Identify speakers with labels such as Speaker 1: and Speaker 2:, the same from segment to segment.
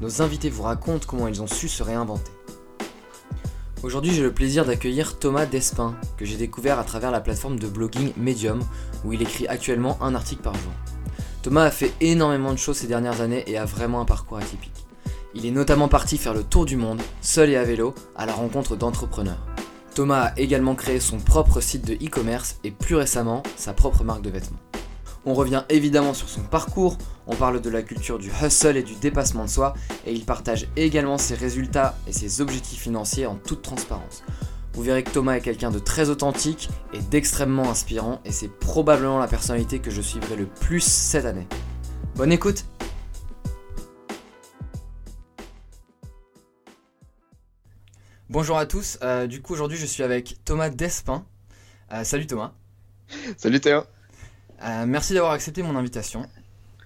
Speaker 1: nos invités vous racontent comment ils ont su se réinventer. Aujourd'hui, j'ai le plaisir d'accueillir Thomas Despin, que j'ai découvert à travers la plateforme de blogging Medium, où il écrit actuellement un article par jour. Thomas a fait énormément de choses ces dernières années et a vraiment un parcours atypique. Il est notamment parti faire le tour du monde, seul et à vélo, à la rencontre d'entrepreneurs. Thomas a également créé son propre site de e-commerce et plus récemment sa propre marque de vêtements. On revient évidemment sur son parcours, on parle de la culture du hustle et du dépassement de soi, et il partage également ses résultats et ses objectifs financiers en toute transparence. Vous verrez que Thomas est quelqu'un de très authentique et d'extrêmement inspirant, et c'est probablement la personnalité que je suivrai le plus cette année. Bonne écoute Bonjour à tous, euh, du coup aujourd'hui je suis avec Thomas Despin. Euh, salut Thomas.
Speaker 2: Salut Théo.
Speaker 1: Euh, merci d'avoir accepté mon invitation.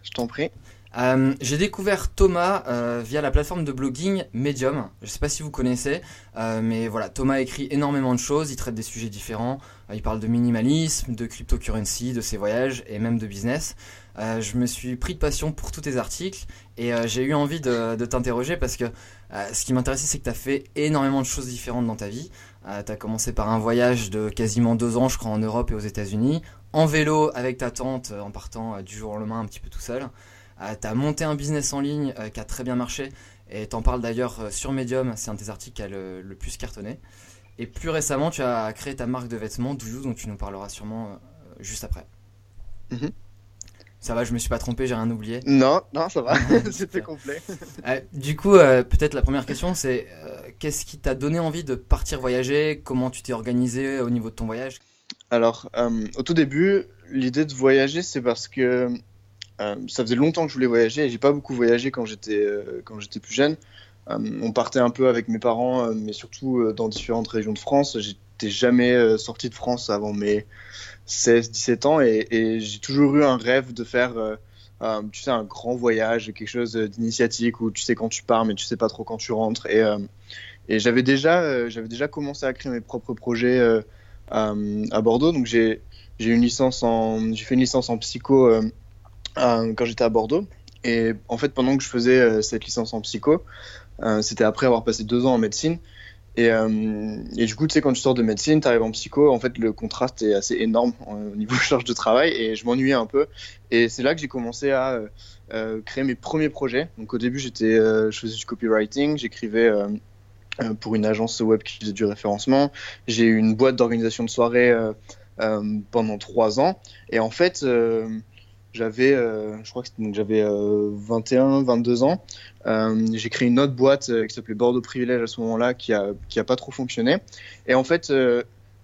Speaker 2: Je t'en prie.
Speaker 1: Euh, j'ai découvert Thomas euh, via la plateforme de blogging Medium. Je ne sais pas si vous connaissez, euh, mais voilà, Thomas écrit énormément de choses. Il traite des sujets différents. Il parle de minimalisme, de cryptocurrency, de ses voyages et même de business. Je me suis pris de passion pour tous tes articles et j'ai eu envie de, de t'interroger parce que ce qui m'intéressait, c'est que tu as fait énormément de choses différentes dans ta vie. Tu as commencé par un voyage de quasiment deux ans, je crois, en Europe et aux États-Unis, en vélo avec ta tante, en partant du jour au lendemain un petit peu tout seul. Euh, tu as monté un business en ligne euh, qui a très bien marché et t'en parles d'ailleurs euh, sur Medium, c'est un de tes articles qui a le, plus cartonné. Et plus récemment, tu as créé ta marque de vêtements, Doujou, dont tu nous parleras sûrement juste après.
Speaker 2: Mm -hmm.
Speaker 1: Ça va, je me suis pas trompé, j'ai rien oublié.
Speaker 2: Non, non, ça va, c'était complet.
Speaker 1: euh, du coup, euh, peut-être la première question, c'est euh, qu'est-ce qui t'a donné envie de partir voyager? Comment tu t'es organisé au niveau de ton voyage?
Speaker 2: Alors, au tout début, l'idée de voyager, c'est parce que ça faisait longtemps que je voulais voyager et j'ai pas beaucoup voyagé quand j'étais quand j'étais plus jeune. On partait un peu avec mes parents, mais surtout dans différentes régions de France. J'étais jamais sorti de France avant mes 16-17 ans et, j'ai toujours eu un rêve de faire euh, tu sais, un grand voyage, quelque chose d'initiatique où tu sais quand tu pars, mais tu sais pas trop quand tu rentres. Et, euh, j'avais déjà, euh, déjà commencé à créer mes propres projets à, à, Bordeaux. Donc j'ai, j'ai une licence en, j'ai fait une licence en psycho quand j'étais à Bordeaux. Et en fait, pendant que je faisais cette licence en psycho, c'était après avoir passé deux ans en médecine. Et, euh, et, du coup, tu sais, quand tu sors de médecine, tu arrives en psycho, en fait, le contraste est assez énorme au niveau charge de travail et je m'ennuyais un peu. Et c'est là que j'ai commencé à euh, créer mes premiers projets. Donc, au début, j'étais, euh, je faisais du copywriting, j'écrivais euh, pour une agence web qui faisait du référencement. J'ai eu une boîte d'organisation de soirée pendant trois ans. Et en fait, j'avais, euh, je crois que j'avais euh, 21, 22 ans. Euh, j'ai créé une autre boîte euh, qui s'appelait Bordeaux Privilège à ce moment-là, qui a, qui a pas trop fonctionné. Et en fait, euh,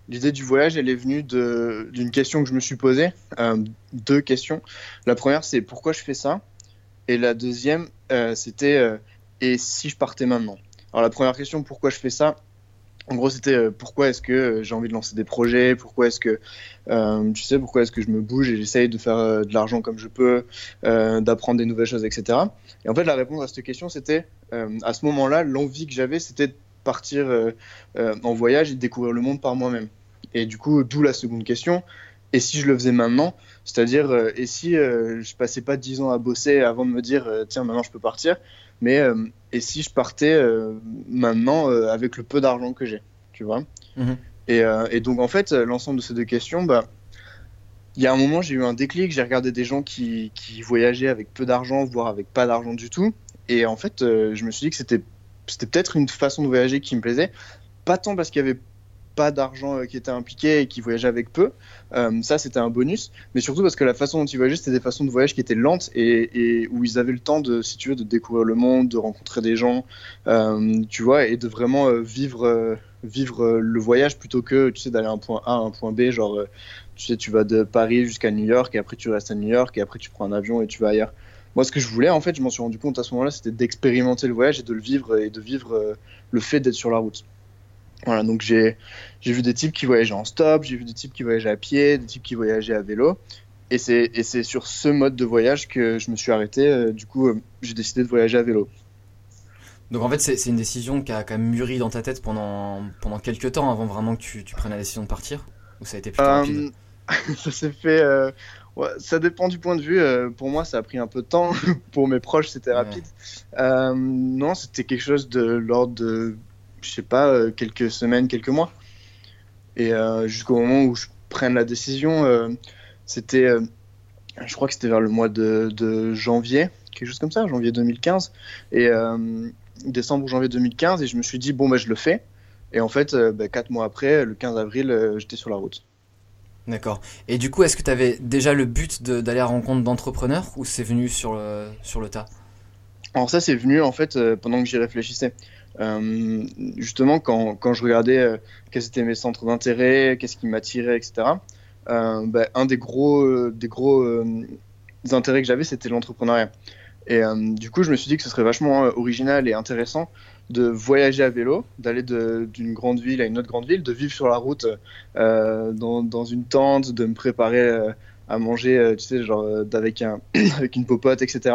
Speaker 2: l'idée du voyage, elle est venue d'une question que je me suis posée. Euh, deux questions. La première, c'est pourquoi je fais ça? Et la deuxième, c'était et si je partais maintenant? Alors la première question, pourquoi je fais ça? En gros, c'était euh, pourquoi est-ce que euh, j'ai envie de lancer des projets, pourquoi est-ce que, euh, tu sais, pourquoi est-ce que je me bouge et j'essaye de faire de l'argent comme je peux, d'apprendre des nouvelles choses, etc. Et en fait, la réponse à cette question, c'était, à ce moment-là, l'envie que j'avais, c'était de partir en voyage et de découvrir le monde par moi-même. Et du coup, d'où la seconde question. Et si je le faisais maintenant, c'est-à-dire, et si je passais pas dix ans à bosser avant de me dire, tiens, maintenant je peux partir, mais euh, et si je partais euh, maintenant euh, avec le peu d'argent que j'ai, tu vois.
Speaker 1: -hmm.
Speaker 2: et, et, donc en fait, l'ensemble de ces deux questions, bah, il y a un moment, j'ai eu un déclic, j'ai regardé des gens qui, qui, voyageaient avec peu d'argent, voire avec pas d'argent du tout, et en fait, je me suis dit que c'était c'était peut-être une façon de voyager qui me plaisait, pas tant parce qu'il y avait pas d'argent qui était impliqué et qui voyageait avec peu. Euh, ça, c'était un bonus. Mais surtout parce que la façon dont ils voyageaient, c'était des façons de voyage qui étaient lentes et, où ils avaient le temps de, si tu veux, de découvrir le monde, de rencontrer des gens, euh, tu vois, et de vraiment euh, vivre, vivre le voyage plutôt que, tu sais, d'aller d'un point A à un point B. Genre, tu sais, tu vas de Paris jusqu'à New York et après tu restes à New York et après tu prends un avion et tu vas ailleurs. moi, ce que je voulais, en fait, je m'en suis rendu compte à ce moment-là, c'était d'expérimenter le voyage et de le vivre et de vivre le fait d'être sur la route. Voilà, donc j'ai vu des types qui voyageaient en stop, j'ai vu des types qui voyageaient à pied, des types qui voyageaient à vélo. Et c'est sur ce mode de voyage que je me suis arrêté. Euh, du coup, euh, j'ai décidé de voyager à vélo.
Speaker 1: Donc en fait, c'est une décision qui a quand même mûri dans ta tête pendant, pendant quelques temps avant vraiment que tu, tu prennes la décision de partir? Ou ça a été plutôt rapide?
Speaker 2: Euh, Ça s'est fait. ça dépend du point de vue. pour moi, ça a pris un peu de temps. pour mes proches, c'était rapide. non, c'était quelque chose de l'ordre de, je sais pas, quelques semaines, quelques mois. Et jusqu'au moment où je prenne la décision c'était, euh, je crois que c'était vers le mois de, janvier, quelque chose comme ça, janvier 2015. Et euh, décembre ou janvier 2015, et je me suis dit, bon, bah, je le fais. Et en fait, euh, bah, quatre mois après, le 15 avril, j'étais sur la route.
Speaker 1: D'accord. Et du coup, est-ce que tu avais déjà le but d'aller à la rencontre d'entrepreneurs ou c'est venu sur le, sur le tas?
Speaker 2: Alors ça, c'est venu en fait pendant que j'y réfléchissais. Justement, quand, quand, je regardais quels étaient mes centres d'intérêt, qu'est-ce qui m'attirait, etc. Euh, bah, un des gros, euh, des gros euh, intérêts que j'avais, c'était l'entrepreneuriat. Et du coup, je me suis dit que ce serait vachement original et intéressant de voyager à vélo, d'aller d'une grande ville à une autre grande ville, de vivre sur la route dans, dans, une tente, de me préparer à manger, tu sais, genre avec, un, avec une popote, etc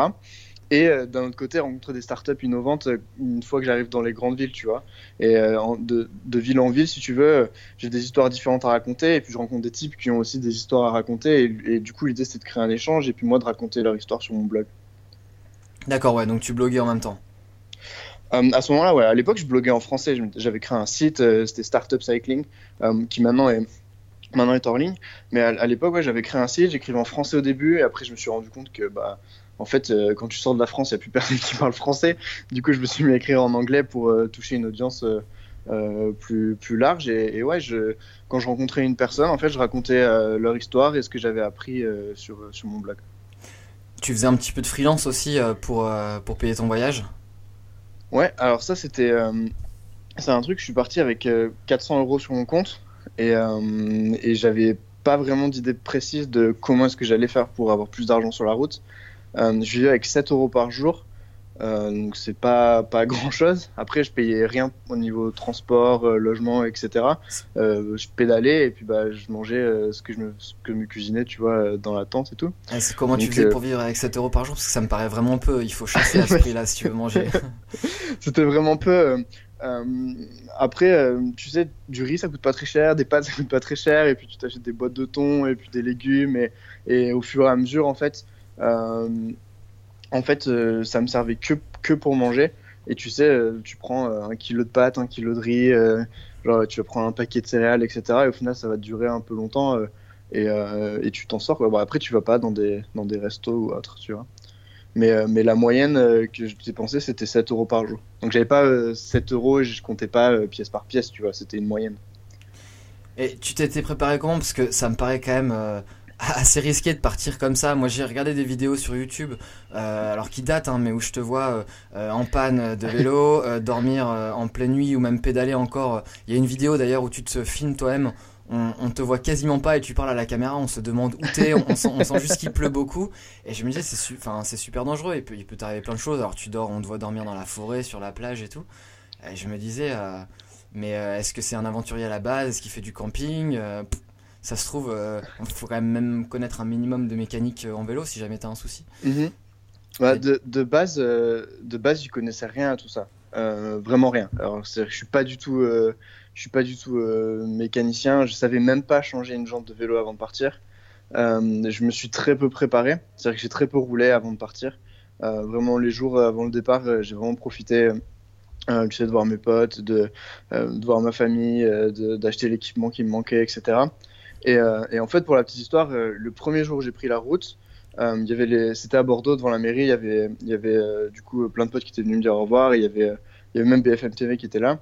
Speaker 2: et euh, d'un autre côté rencontrer des startups innovantes euh, une fois que j'arrive dans les grandes villes, tu vois. Et euh, de, ville en ville, si tu veux, j'ai des histoires différentes à raconter et puis je rencontre des types qui ont aussi des histoires à raconter et, du coup l'idée c'est de créer un échange et puis moi de raconter leur histoire sur mon blog.
Speaker 1: D'accord, ouais, donc tu bloguais en même temps.
Speaker 2: à ce moment-là, ouais, à l'époque je bloguais en français, j'avais créé un site, c'était Startup Cycling, qui maintenant est maintenant est hors ligne. Mais à, l'époque, ouais, j'avais créé un site, j'écrivais en français au début, et après je me suis rendu compte que bah, en fait, euh, quand tu sors de la France, il n'y a plus personne qui parle français. Du coup, je me suis mis à écrire en anglais pour euh, toucher une audience euh, plus, plus large. Et, ouais, je, quand je rencontrais une personne, en fait, je racontais leur histoire et ce que j'avais appris sur, sur mon blog.
Speaker 1: Tu faisais un petit peu de freelance aussi pour, pour payer ton voyage?
Speaker 2: Ouais, alors ça, c'était. c'est un truc, je suis parti avec 400 euros sur mon compte et, et j'avais pas vraiment d'idée précise de comment est-ce que j'allais faire pour avoir plus d'argent sur la route. Euh, je vivais avec 7 euros par jour. Euh, donc c'est pas pas grand chose. Après je payais rien au niveau transport, euh, logement, etc. je pédalais et puis bah je mangeais ce que je me que me cuisinais, tu vois, dans la tente et tout.
Speaker 1: c'est comment tu faisais pour vivre avec 7 euros par jour? Parce que ça me paraît vraiment peu. Il faut chasser à ce prix-là si tu veux manger.
Speaker 2: C'était vraiment peu. après, tu sais, du riz ça coûte pas très cher, des pâtes ça coûte pas très cher, et puis tu t'achètes des boîtes de thon et puis des légumes, et, et au fur et à mesure, en fait, en fait, euh, ça me servait que, pour manger. Et tu sais, euh, tu prends un kilo de pâtes, un kilo de riz, genre tu vas prendre un paquet de céréales, etc. Et au final, ça va durer un peu longtemps et, tu t'en sors. Bon, après, tu vas pas dans des, restos ou autre, tu vois. Mais, mais la moyenne que je dépensais, c'était 7 euros par jour. Donc j'avais pas 7 euros et je comptais pas pièce par pièce, tu vois, c'était une moyenne.
Speaker 1: Et tu t'étais préparé comment? Parce que ça me paraît quand même assez risqué de partir comme ça. Moi, j'ai regardé des vidéos sur YouTube, euh, alors qui datent, hein, mais où je te vois euh, en panne de vélo, euh, dormir en pleine nuit ou même pédaler encore. Il y a une vidéo d'ailleurs où tu te filmes toi-même. On, on, te voit quasiment pas et tu parles à la caméra. On se demande où t'es. On, on, sent, on sent juste qu'il pleut beaucoup. Et je me disais, c'est c'est super dangereux. Il peut, il peut t'arriver plein de choses. Alors tu dors, on te voit dormir dans la forêt, sur la plage et tout. Et je me disais, mais est-ce que c'est un aventurier à la base? Est-ce qu'il fait du camping? Ça se trouve, il euh, faut quand même, connaître un minimum de mécanique euh, en vélo si jamais tu as un souci.
Speaker 2: Mhm. Bah, de, de, base, euh, de base, je connaissais rien à tout ça. vraiment rien. Alors, je suis pas du tout, je suis pas du tout mécanicien. Je savais même pas changer une jambe de vélo avant de partir. je me suis très peu préparé. C'est-à-dire que j'ai très peu roulé avant de partir. vraiment, les jours avant le départ, j'ai vraiment profité. tu sais, de voir mes potes, de, de voir ma famille, d'acheter l'équipement qui me manquait, etc. Euh, et, en fait, pour la petite histoire, euh, le premier jour où j'ai pris la route, euh, il y avait les... c'était à Bordeaux devant la mairie. Il y avait, y avait du coup plein de potes qui étaient venus me dire au revoir. Et il y avait, y avait même BFM TV qui était là.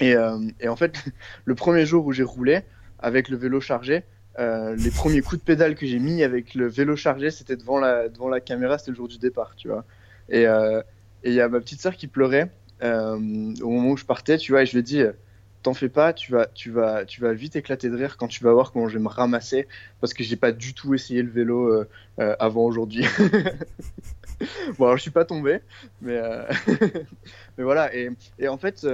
Speaker 2: Et, et en fait, le premier jour où j'ai roulé avec le vélo chargé, les premiers coups de pédale que j'ai mis avec le vélo chargé, c'était devant la, devant la caméra, c'était le jour du départ, tu vois. Et il y a ma petite sœur qui pleurait au moment où je partais, tu vois, et je lui ai dit, t'en fais pas, tu vas, tu, vas, tu vas vite éclater de rire quand tu vas voir comment je vais me ramasser parce que j'ai pas du tout essayé le vélo euh, euh, avant aujourd'hui. bon, alors je suis pas tombé, mais, euh, mais voilà. Et, en fait,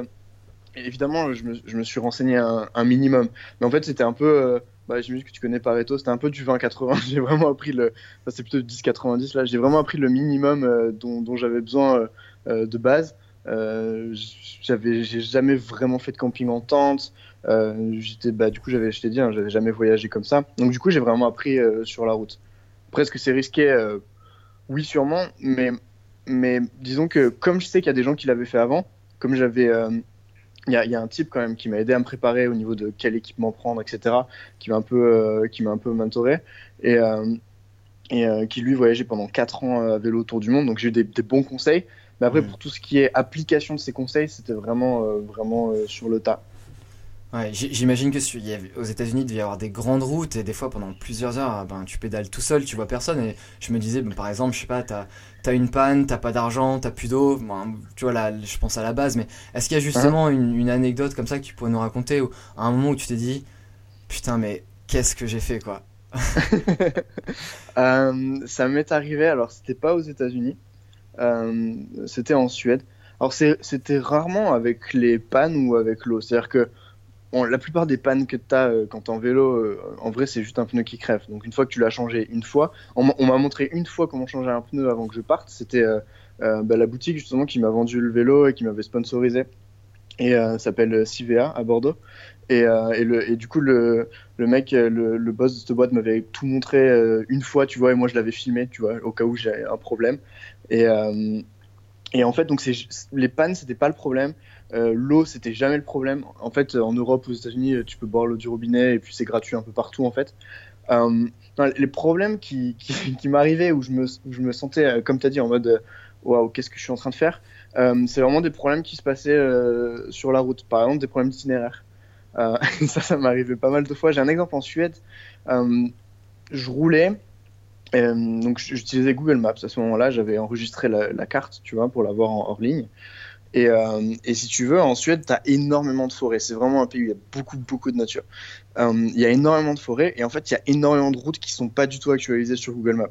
Speaker 2: évidemment, je me, suis renseigné un, un minimum. Mais en fait, c'était un peu. bah, J'imagine que tu connais Pareto, c'était un peu du 20-80. J'ai vraiment appris le. Enfin, c'est plutôt du 10-90 là. J'ai vraiment appris le minimum dont, j'avais besoin de base. Euh, j'avais, j'ai jamais vraiment fait de camping en tente. Euh, j'étais, bah, du coup, j'avais, je t'ai dit, hein, j'avais jamais voyagé comme ça. Donc, du coup, j'ai vraiment appris euh, sur la route. Après, est-ce que c'est risqué? Oui, sûrement. Mais, mais disons que comme je sais qu'il y a des gens qui l'avaient fait avant, comme j'avais. il y, y a un type quand même qui m'a aidé à me préparer au niveau de quel équipement prendre, etc. Qui m'a un peu, qui m'a un peu mentoré et, et qui lui voyageait pendant 4 ans à vélo autour du monde. Donc j'ai eu des bons conseils. Mais après
Speaker 1: Mhm.
Speaker 2: pour tout ce qui est application de ces conseils, c'était vraiment, euh, vraiment euh, sur le tas.
Speaker 1: Ouais, j'imagine que sur- y aux États-Unis, il devait y avoir des grandes routes et des fois pendant plusieurs heures, ah ben, tu pédales tout seul, tu vois personne. Et je me disais, ben, par exemple, je sais pas, t'as as une panne, t'as pas d'argent, t'as plus d'eau. Tu vois, là, je pense à la base, mais est-ce qu'il y a justement une, une anecdote comme ça que tu pourrais nous raconter ou à un moment où tu t'es dit, putain, mais qu'est-ce que j'ai fait, quoi?
Speaker 2: Euh, ça m'est arrivé, alors c'était pas aux États-Unis, c'était en Suède. Alors c'était rarement avec les pannes ou avec l'eau. C'est-à-dire que la plupart des pannes que tu as quand t'es en vélo, euh, en vrai c'est juste un pneu qui crève. Donc une fois que tu l'as changé une fois, on, m'a- on m'a montré une fois comment changer un pneu avant que je parte. C'était euh, euh, bah, la boutique justement qui m'a vendu le vélo et qui m'avait sponsorisé. Et euh, s'appelle CVA à Bordeaux. Et, euh, du coup, le, mec, euh, le, boss de cette boîte m'avait tout montré euh, une fois, tu vois, et moi je l'avais filmé, tu vois, au cas où j'ai un problème. Et, euh, et en fait, donc les pannes, c'était pas le problème. Euh, l'eau, c'était jamais le problème. En fait, en Europe, aux États-Unis, tu peux boire l'eau du robinet et puis c'est gratuit un peu partout, en fait. Euh, les problèmes qui, qui, m'arrivaient où où je me sentais, euh, comme tu as dit, en mode euh, waouh, qu'est-ce que je suis en train de faire euh, C'est vraiment des problèmes qui se passaient euh, sur la route. Par exemple, des problèmes d'itinéraire. Euh, ça, ça arrivé pas mal de fois. J'ai un exemple en Suède. Euh, je roulais, euh, donc j'utilisais Google Maps. À ce moment-là, j'avais enregistré la, carte, tu vois, pour l'avoir en hors ligne. Et, euh, si tu veux, en Suède, tu as énormément de forêts. C'est vraiment un pays où il y a beaucoup, beaucoup de nature. Euh, il y a énormément de forêts et en fait, il y a énormément de routes qui sont pas du tout actualisées sur Google Maps.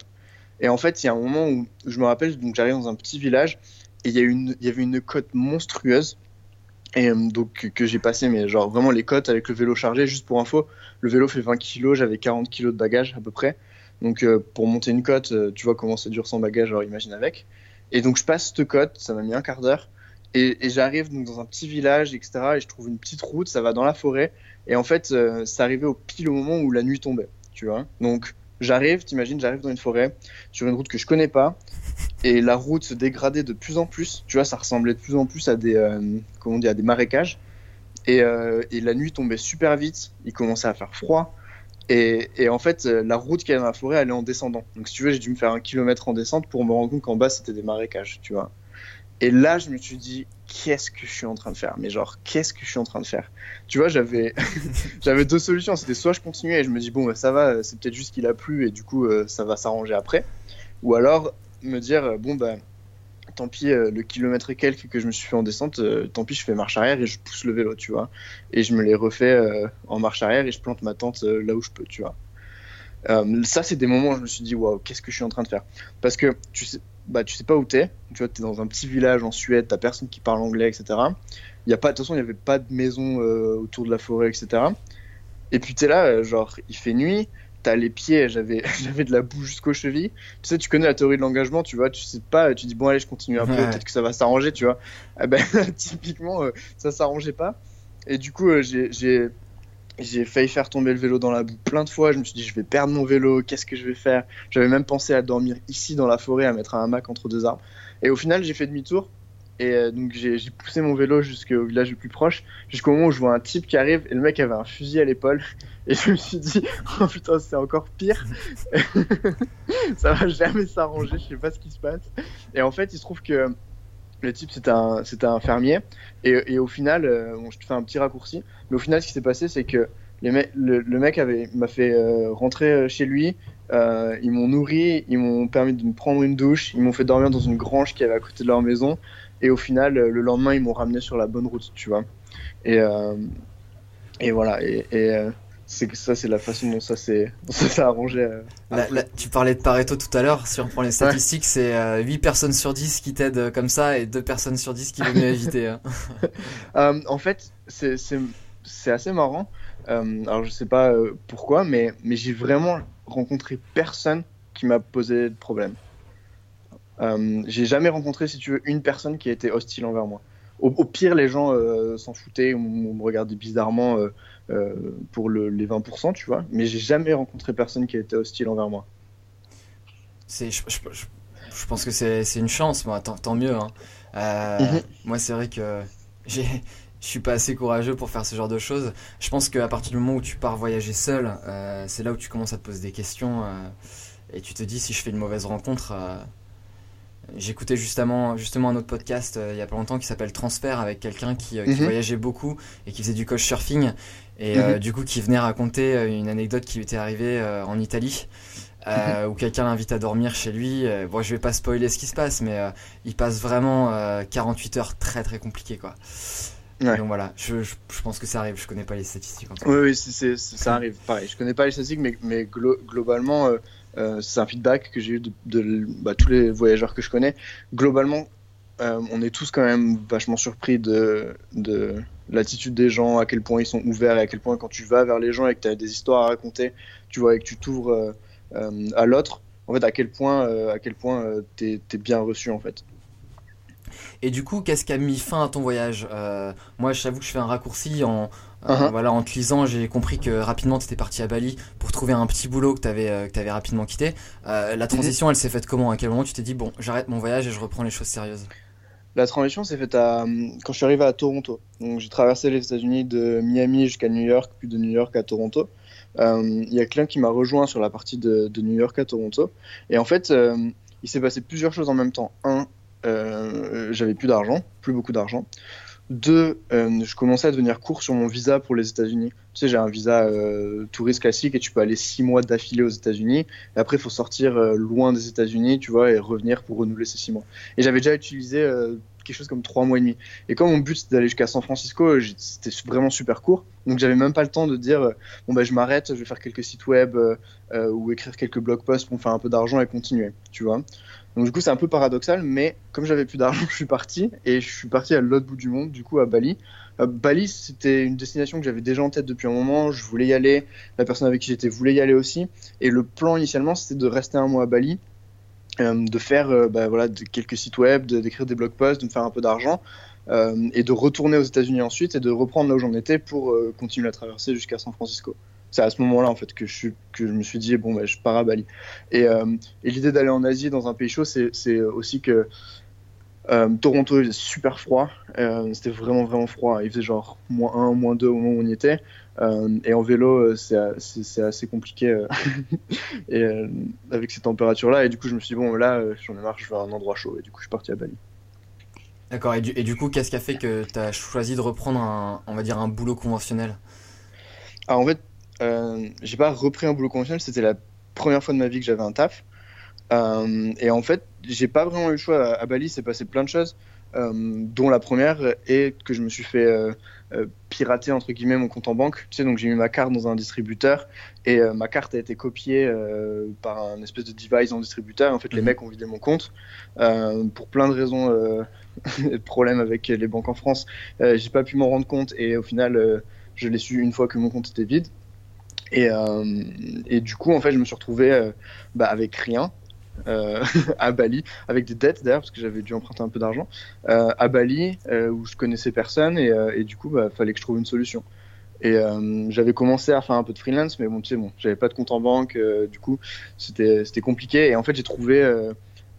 Speaker 2: Et en fait, il y a un moment où je me rappelle, donc j'arrive dans un petit village et il y, avait une côte monstrueuse. Et donc que, que j'ai passé, mais genre vraiment les côtes avec le vélo chargé, juste pour info, le vélo fait 20 kg, j'avais 40 kg de bagages à peu près. Donc euh, pour monter une côte, euh, tu vois comment c'est dur sans bagage, alors imagine avec. Et donc je passe cette côte, ça m'a mis un quart d'heure. Et, et j'arrive donc dans un petit village, etc. Et je trouve une petite route, ça va dans la forêt. Et en fait, euh, ça arrivait au pile au moment où la nuit tombait, tu vois. Donc j'arrive, t'imagines, j'arrive dans une forêt, sur une route que je connais pas. Et la route se dégradait de plus en plus. Tu vois, ça ressemblait de plus en plus à des, euh, comment on dit, à des marécages. Et, euh, et, la nuit tombait super vite. Il commençait à faire froid. Et, en fait, la route qui est dans la forêt, elle est en descendant. Donc, si tu veux, j'ai dû me faire un kilomètre en descente pour me rendre compte qu'en bas, c'était des marécages, tu vois. Et là, je me suis dit, qu'est-ce que je suis en train de faire? Mais genre, qu'est-ce que je suis en train de faire? Tu vois, j'avais j'avais deux solutions. C'était soit je continuais et je me dis, bon, bah, ça va, c'est peut-être juste qu'il a plu et du coup, euh, ça va s'arranger après. Ou alors me dire, bon, bah, tant pis, euh, le kilomètre et quelques que je me suis fait en descente, euh, tant pis, je fais marche arrière et je pousse le vélo, tu vois. Et je me les refais euh, en marche arrière et je plante ma tente là où je peux, tu vois. Ça, c'est des moments où je me suis dit, waouh, qu'est-ce que je suis en train de faire? Parce que tu sais, bah, tu sais pas où t'es. Tu vois, t'es dans un petit village en Suède, t'as personne qui parle anglais, etc. Y a pas, de toute façon, il n'y avait pas de maison autour de la forêt, etc. Et puis t'es là, genre, il fait nuit, t'as les pieds, j'avais, j'avais de la boue jusqu'aux chevilles. Tu sais, tu connais la théorie de l'engagement, tu vois, tu sais pas, tu dis bon allez, je continue un peu,
Speaker 1: Ouais.
Speaker 2: peut-être que ça va s'arranger, tu vois. Ah ben, typiquement, euh, ça s'arrangeait pas. Et du coup, euh, j'ai, j'ai, j'ai failli faire tomber le vélo dans la boue plein de fois. Je me suis dit, je vais perdre mon vélo, qu'est-ce que je vais faire? J'avais même pensé à dormir ici dans la forêt, à mettre un hamac entre deux arbres. Et au final, j'ai fait demi-tour. Et euh, donc, j'ai poussé mon vélo jusqu'au village le plus proche, jusqu'au moment où je vois un type qui arrive. Et le mec avait un fusil à l'épaule. Et je me suis dit, oh putain, c'est encore pire. ça va jamais s'arranger, je sais pas ce qui se passe. Et en fait, il se trouve que le type, c'était un, un fermier. Et, et au final, euh, bon, je te fais un petit raccourci. Mais au final, ce qui s'est passé, c'est que le, mec m'a fait euh, rentrer chez lui. Ils m'ont nourri, ils m'ont permis de me prendre une douche, ils m'ont fait dormir dans une grange qui avait à côté de leur maison. Et au final, euh, le lendemain, ils m'ont ramené sur la bonne route, tu vois. Et, euh, et voilà, et, et euh, c'est ça, c'est la façon dont ça s'est arrangé.
Speaker 1: Là, là, tu parlais de Pareto tout à l'heure, si on prend les statistiques, c'est euh, 8 personnes sur 10 qui t'aident comme ça et 2 personnes sur 10 qui veulent mieux éviter. Hein.
Speaker 2: euh, en fait, c'est assez marrant. Alors je sais pas pourquoi, mais, mais j'ai vraiment rencontré personne qui m'a posé de problème. Euh, j'ai jamais rencontré, si tu veux, une personne qui a été hostile envers moi. Au, au pire, les gens euh, s'en foutaient ou, ou, me regardaient bizarrement euh, pour le, les 20%, tu vois. Mais j'ai jamais rencontré personne qui a été hostile envers moi.
Speaker 1: C'est, je, je, je, je, pense que c'est, c'est une chance, moi. Tant, tant mieux. Hein. Mm -hmm. Moi, c'est vrai que j'ai je suis pas assez courageux pour faire ce genre de choses. Je pense qu'à partir du moment où tu pars voyager seul, euh, c'est là où tu commences à te poser des questions euh, et tu te dis si je fais une mauvaise rencontre. Euh... J'écoutais justement, justement un autre podcast euh, il y a pas longtemps qui s'appelle Transfert avec quelqu'un qui, mm -hmm. qui, voyageait beaucoup et qui faisait du coach surfing et mm -hmm. du coup qui venait raconter une anecdote qui lui était arrivée en Italie. Euh, où quelqu'un l'invite à dormir chez lui. Euh, bon, je vais pas spoiler ce qui se passe, mais euh, il passe vraiment 48 heures très très compliquées, quoi. Ouais. Donc voilà, je, je, je, pense que ça arrive, je connais pas les statistiques. En
Speaker 2: oui, oui, ça arrive, pareil. Je connais pas les statistiques, mais, mais glo globalement, euh, euh, c'est un feedback que j'ai eu de, bah, tous les voyageurs que je connais. Globalement, euh, on est tous quand même vachement surpris de, de l'attitude des gens, à quel point ils sont ouverts et à quel point quand tu vas vers les gens et que tu as des histoires à raconter, tu vois, et que tu t'ouvres à l'autre, en fait, à quel point, à t'es es bien reçu, en fait.
Speaker 1: Et du coup, qu'est-ce qui a mis fin à ton voyage? Euh, Moi, je t'avoue que je fais un raccourci en, uh -huh. euh, voilà, en te lisant, j'ai compris que rapidement tu étais parti à Bali pour trouver un petit boulot que tu avais, euh, que avais rapidement quitté. Euh, la transition, mm -hmm. elle s'est faite comment? À quel moment tu t'es dit, bon, j'arrête mon voyage et je reprends les choses sérieuses?
Speaker 2: La transition s'est faite à, quand je suis arrivé à Toronto. Donc, j'ai traversé les États-Unis de Miami jusqu'à New York, puis de New York à Toronto. Il y a quelqu'un qui m'a rejoint sur la partie de, de, New York à Toronto. Et en fait, il s'est passé plusieurs choses en même temps. Un, euh, j'avais plus d'argent, plus beaucoup d'argent. Deux, euh, je commençais à devenir court sur mon visa pour les États-Unis. Tu sais, j'ai un visa euh, touriste classique et tu peux aller six mois d'affilée aux États-Unis. Et après, il faut sortir euh, loin des États-Unis, tu vois, et revenir pour renouveler ces six mois. Et j'avais déjà utilisé euh, quelque chose comme trois mois et demi. Et comme mon but c'était d'aller jusqu'à San Francisco, c'était vraiment super court. Donc j'avais même pas le temps de dire bon ben je m'arrête, je vais faire quelques sites web ou écrire quelques blog posts pour me faire un peu d'argent et continuer, tu vois. Donc du coup c'est un peu paradoxal, mais comme j'avais plus d'argent, je suis parti et je suis parti à l'autre bout du monde, du coup à Bali. Euh, Bali c'était une destination que j'avais déjà en tête depuis un moment, je voulais y aller, la personne avec qui j'étais voulait y aller aussi, et le plan initialement c'était de rester un mois à Bali, euh, de faire euh, bah, voilà, quelques sites web, d'écrire de, des blog posts, de me faire un peu d'argent, et de retourner aux États-Unis ensuite et de reprendre là où j'en étais pour continuer à traverser jusqu'à San Francisco c'est à ce moment-là en fait que je, suis, que je me suis dit bon bah, je pars à Bali. Et, euh, et l'idée d'aller en Asie dans un pays chaud c'est aussi que euh, Toronto il faisait super froid. Euh, c'était vraiment vraiment froid. Il faisait genre moins 1 moins 2 au moment où on y était. Et en vélo c'est assez compliqué et avec ces températures là et du coup je me suis dit bon là j'en ai marre je vais à un endroit chaud. Et du coup je suis parti à Bali.
Speaker 1: D'accord, et, et, du coup, qu'est-ce qui a fait que tu as choisi de reprendre un, on va dire, un boulot conventionnel?
Speaker 2: Alors, en fait, euh, j'ai pas repris un boulot conventionnel, c'était la première fois de ma vie que j'avais un taf. Euh, et en fait, j'ai pas vraiment eu le choix. À, à Bali, c'est passé plein de choses, euh, dont la première est que je me suis fait euh, pirater entre guillemets mon compte en banque. Tu sais, donc j'ai mis ma carte dans un distributeur et ma carte a été copiée par un espèce de device le distributeur. En fait, les mmh. mecs ont vidé mon compte pour plein de raisons, de problèmes avec les banques en France. j'ai pas pu m'en rendre compte et au final, je l'ai su une fois que mon compte était vide. Et, euh, et, du coup, en fait, je me suis retrouvé euh, bah, avec rien euh, à Bali, avec des dettes d'ailleurs, parce que j'avais dû emprunter un peu d'argent, à Bali, où je connaissais personne, et, et du coup, il bah, fallait que je trouve une solution. Et j'avais commencé à faire un peu de freelance, mais bon, tu sais, bon, j'avais pas de compte en banque, du coup, c'était compliqué. Et en fait, j'ai trouvé.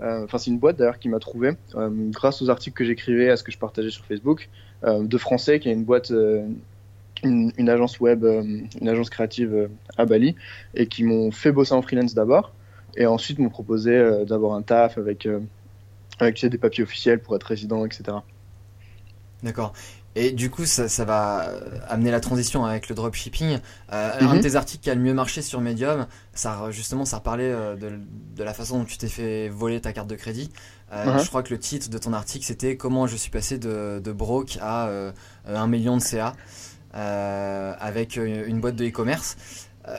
Speaker 2: Enfin, c'est une boîte d'ailleurs qui m'a trouvé, grâce aux articles que j'écrivais, à ce que je partageais sur Facebook, de français, qui est une boîte une, une, agence web, euh, une agence créative euh, à Bali, et qui m'ont fait bosser en freelance d'abord, et ensuite m'ont proposé euh, d'avoir un taf avec, avec tu sais, des papiers officiels pour être résident, etc.
Speaker 1: D'accord. Et du coup, ça, ça, va amener la transition avec le dropshipping. Euh, mm -hmm. Un de tes articles qui a le mieux marché sur Medium, ça, justement, ça parlait de, de la façon dont tu t'es fait voler ta carte de crédit. Euh, -huh. Je crois que le titre de ton article, c'était Comment je suis passé de, de broke à euh, 1 million de CA. avec une boîte de e-commerce.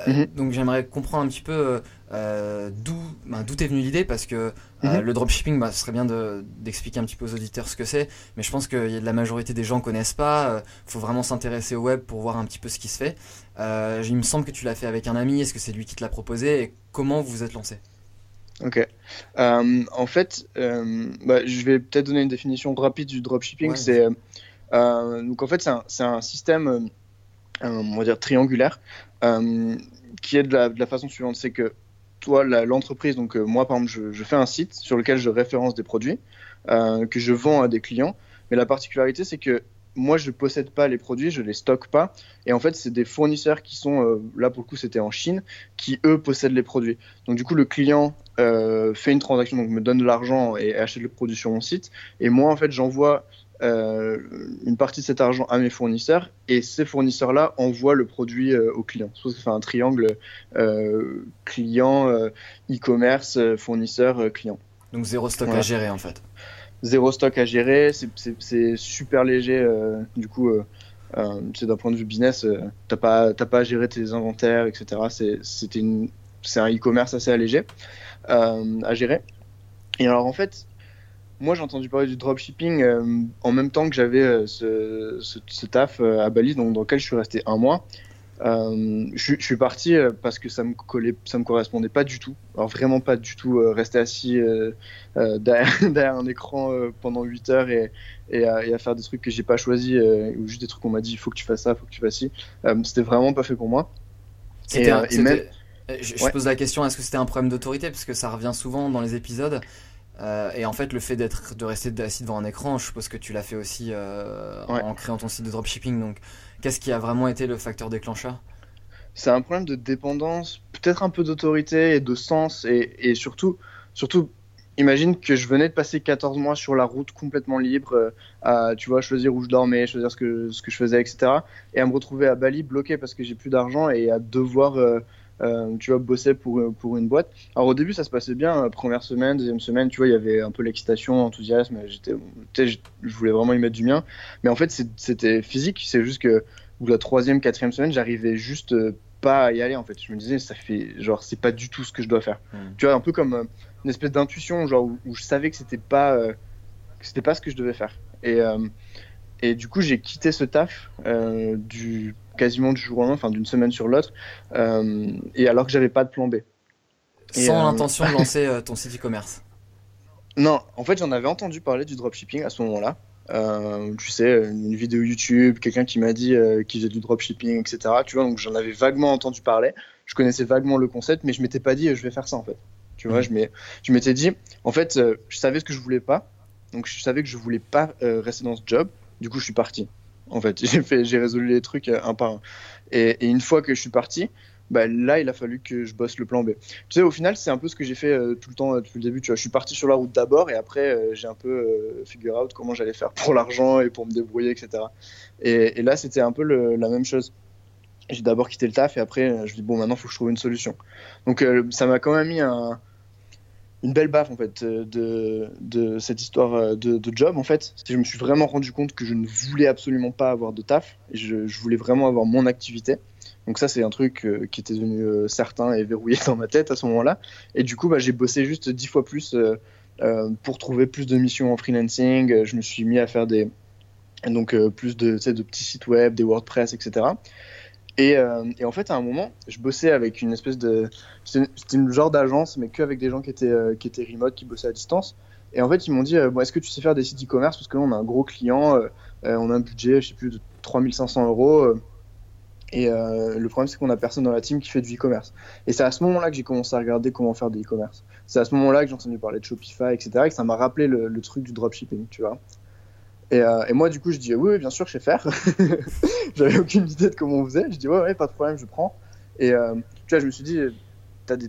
Speaker 2: Mhm.
Speaker 1: Donc j'aimerais comprendre un petit peu d'où ben, d'où est venue l'idée parce que
Speaker 2: Mhm.
Speaker 1: le dropshipping, bah, ce serait bien de- d'expliquer un petit peu aux auditeurs ce que c'est, mais je pense que y a de la majorité des gens connaissent pas. Il faut vraiment s'intéresser au web pour voir un petit peu ce qui se fait. Euh, il me semble que tu l'as fait avec un ami. Est-ce que c'est lui qui te l'a proposé et comment vous vous êtes lancé?
Speaker 2: Ok. Euh, en fait, euh, bah, je vais peut-être donner une définition rapide du dropshipping.
Speaker 1: Ouais,
Speaker 2: c'est euh, donc en fait c'est un, système, euh, on va dire triangulaire, euh, qui est de la, façon suivante, c'est que toi, l'entreprise, donc euh, moi par exemple, je, fais un site sur lequel je référence des produits euh, que je vends à des clients, mais la particularité c'est que moi je possède pas les produits, je les stocke pas, et en fait c'est des fournisseurs qui sont euh, là pour le coup c'était en Chine, qui eux possèdent les produits. Donc du coup le client euh, fait une transaction, donc me donne de l'argent et achète le produit sur mon site. Et moi, en fait, j'envoie euh, une partie de cet argent à mes fournisseurs et ces fournisseurs-là envoient le produit euh, au client. Pour ça fait un triangle euh, client, euh, e-commerce, fournisseur, client.
Speaker 1: Donc zéro stock à gérer en fait.
Speaker 2: Zéro stock à gérer, c'est- super léger. du coup, c'est d'un point de vue business, t'as pas, pas à gérer tes inventaires, etc. C'est- un e-commerce assez allégé à gérer. Et alors en fait, moi j'ai entendu parler du dropshipping euh, en même temps que j'avais euh, ce, ce, ce taf euh, à Bali, donc, dans lequel je suis resté un mois. Je, suis- je suis parti parce que ça me collait, ça me correspondait pas du tout. Alors vraiment pas du tout. rester assis derrière, derrière un écran pendant 8 heures et, et, à, et à faire des trucs que j'ai pas choisi ou juste des trucs qu'on m'a dit il faut que tu fasses ça, il faut que tu fasses ci. C'était vraiment pas fait pour moi.
Speaker 1: C'était
Speaker 2: Et,
Speaker 1: un-
Speaker 2: et même-
Speaker 1: Je, je
Speaker 2: Ouais.
Speaker 1: pose la question, est-ce que c'était un problème d'autorité? Parce que ça revient souvent dans les épisodes. Euh, et en fait, le fait d'être, de rester assis devant un écran, je suppose que tu l'as fait aussi euh,
Speaker 2: Ouais.
Speaker 1: en créant ton site de dropshipping. Donc, qu'est-ce qui a vraiment été le facteur déclencheur?
Speaker 2: C'est un problème de dépendance, peut-être un peu d'autorité et de sens, et, et surtout, surtout, imagine que je venais de passer 14 mois sur la route complètement libre, euh, à, tu vois, choisir où je dormais, choisir ce que, ce que je faisais, etc. Et à me retrouver à Bali bloqué parce que j'ai plus d'argent et à devoir, euh, euh, tu vois, bosser pour, pour une boîte. Alors au début, ça se passait bien, euh, première semaine, deuxième semaine, tu vois, il y avait un peu l'excitation, l'enthousiasme, j'étais, je voulais vraiment y mettre du mien. Mais en fait, c'était physique, c'est juste que ou la troisième, quatrième semaine, j'arrivais juste euh, pas à y aller en fait. Je me disais, ça fait genre, c'est pas du tout ce que je dois faire.
Speaker 1: Mm.
Speaker 2: Tu vois, un peu comme euh, une espèce d'intuition, genre où, où je savais que c'était pas, euh, que c'était pas ce que je devais faire. Et, euh, et du coup, j'ai quitté ce taf euh, du quasiment du jour au lendemain, enfin d'une semaine sur l'autre, euh, et alors que j'avais pas de plan B. Et,
Speaker 1: Sans
Speaker 2: euh,
Speaker 1: l'intention de lancer ton site e-commerce.
Speaker 2: Non, en fait, j'en avais entendu parler du dropshipping à ce moment-là. Euh, tu sais, une vidéo YouTube, quelqu'un qui m'a dit euh, qu'il faisait du dropshipping, etc. Tu vois, donc j'en avais vaguement entendu parler. Je connaissais vaguement le concept, mais je m'étais pas dit euh, je vais faire ça en fait. Tu vois,
Speaker 1: Mhm.
Speaker 2: je m'étais dit, en fait, je savais ce que je voulais pas, donc je savais que je voulais pas rester dans ce job. Du coup, je suis parti. En fait, j'ai fait, j'ai résolu les trucs euh, un par un. Et, une fois que je suis parti, bah, là, il a fallu que je bosse le plan B. Tu sais, au final, c'est un peu ce que j'ai fait euh, tout le temps euh, depuis le début. Tu vois, je suis parti sur la route d'abord et après, j'ai un peu figure out comment j'allais faire pour l'argent et pour me débrouiller, etc. Et, là, c'était un peu la même chose. J'ai d'abord quitté le taf et après, je me dis bon, maintenant, il faut que je trouve une solution. Donc, ça m'a quand même mis un- une belle baffe en fait euh, de, de cette histoire euh, de, de job en fait. Je me suis vraiment rendu compte que je ne voulais absolument pas avoir de taf. Je, je voulais vraiment avoir mon activité. Donc ça, c'est un truc euh, qui était devenu euh, certain et verrouillé dans ma tête à ce moment-là. Et du coup, bah, j'ai bossé juste dix fois plus euh, euh, pour trouver plus de missions en freelancing. Je me suis mis à faire des donc plus de, de petits sites web, des WordPress, etc. Et, euh, et en fait, à un moment, je bossais avec une espèce de, c'était une genre d'agence, mais qu'avec des gens qui étaient euh, qui étaient remote, qui bossaient à distance. Et en fait, ils m'ont dit, euh, bon, est-ce que tu sais faire des sites e-commerce? Parce que là, on a un gros client, on a un budget, je sais plus, de 3500 euros. et le problème, c'est qu'on a personne dans la team qui fait du e-commerce. Et c'est à ce moment-là que j'ai commencé à regarder comment faire du e-commerce. C'est à ce moment-là que j'ai entendu parler de Shopify, etc. Et que ça m'a rappelé le truc du dropshipping, tu vois. Et, euh, et moi, du coup, je dis oui, bien sûr, je sais faire. J'avais aucune idée de comment on faisait. Je dis ouais, ouais, pas de problème, je prends. Et euh, tu vois, je me suis dit, des,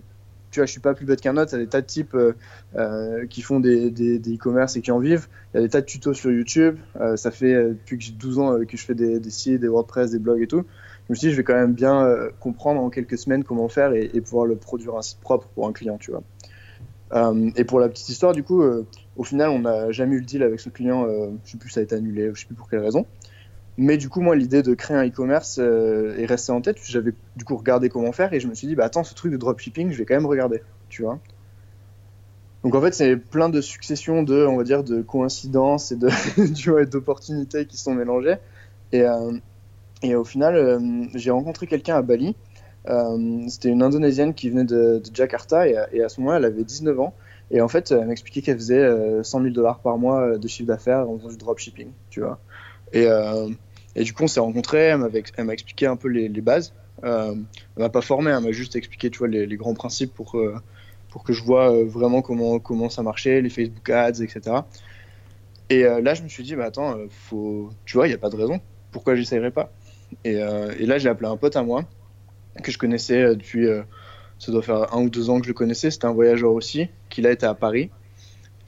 Speaker 2: tu vois, je suis pas plus bête qu'un autre. T'as des tas de types euh, qui font des, des, e-commerce et qui en vivent. Il y a des tas de tutos sur YouTube. Ça fait depuis que j'ai 12 ans que je fais des, sites, des WordPress, des blogs et tout. Je me suis dit, je vais quand même bien comprendre en quelques semaines comment faire et, et pouvoir le produire un site propre pour un client, tu vois. Et pour la petite histoire, du coup, au final, on n'a jamais eu le deal avec ce client. Euh, je sais plus, ça a été annulé, je sais plus pour quelle raison. mais du coup, moi, l'idée de créer un e-commerce euh, est restée en tête. J'avais du coup regardé comment faire et je me suis dit, bah attends, ce truc de dropshipping, je vais quand même regarder, tu vois. Donc en fait, c'est plein de successions de, on va dire, de coïncidences et de, tu vois, d'opportunités qui sont mélangées. Et, euh, au final, j'ai rencontré quelqu'un à Bali. C'était une Indonésienne qui venait de, de Jakarta et, et, à ce moment-là, elle avait 19 ans. Et en fait, elle m'expliquait qu'elle faisait 100 000 dollars par mois de chiffre d'affaires en faisant du dropshipping, tu vois. Et, euh, du coup, on s'est rencontrés, elle m'a expliqué un peu les, bases. Euh, elle m'a pas formé, elle m'a juste expliqué tu vois, les, grands principes pour, euh, pour que je vois euh, vraiment comment, comment ça marchait, les Facebook Ads, etc. Et euh, là, je me suis dit, bah attends, euh, faut... tu vois, il n'y a pas de raison. Pourquoi j'essayerais pas? Et, et, là, j'ai appelé un pote à moi que je connaissais depuis, ça doit faire un ou deux ans que je le connaissais. C'était un voyageur aussi, qui là était à Paris.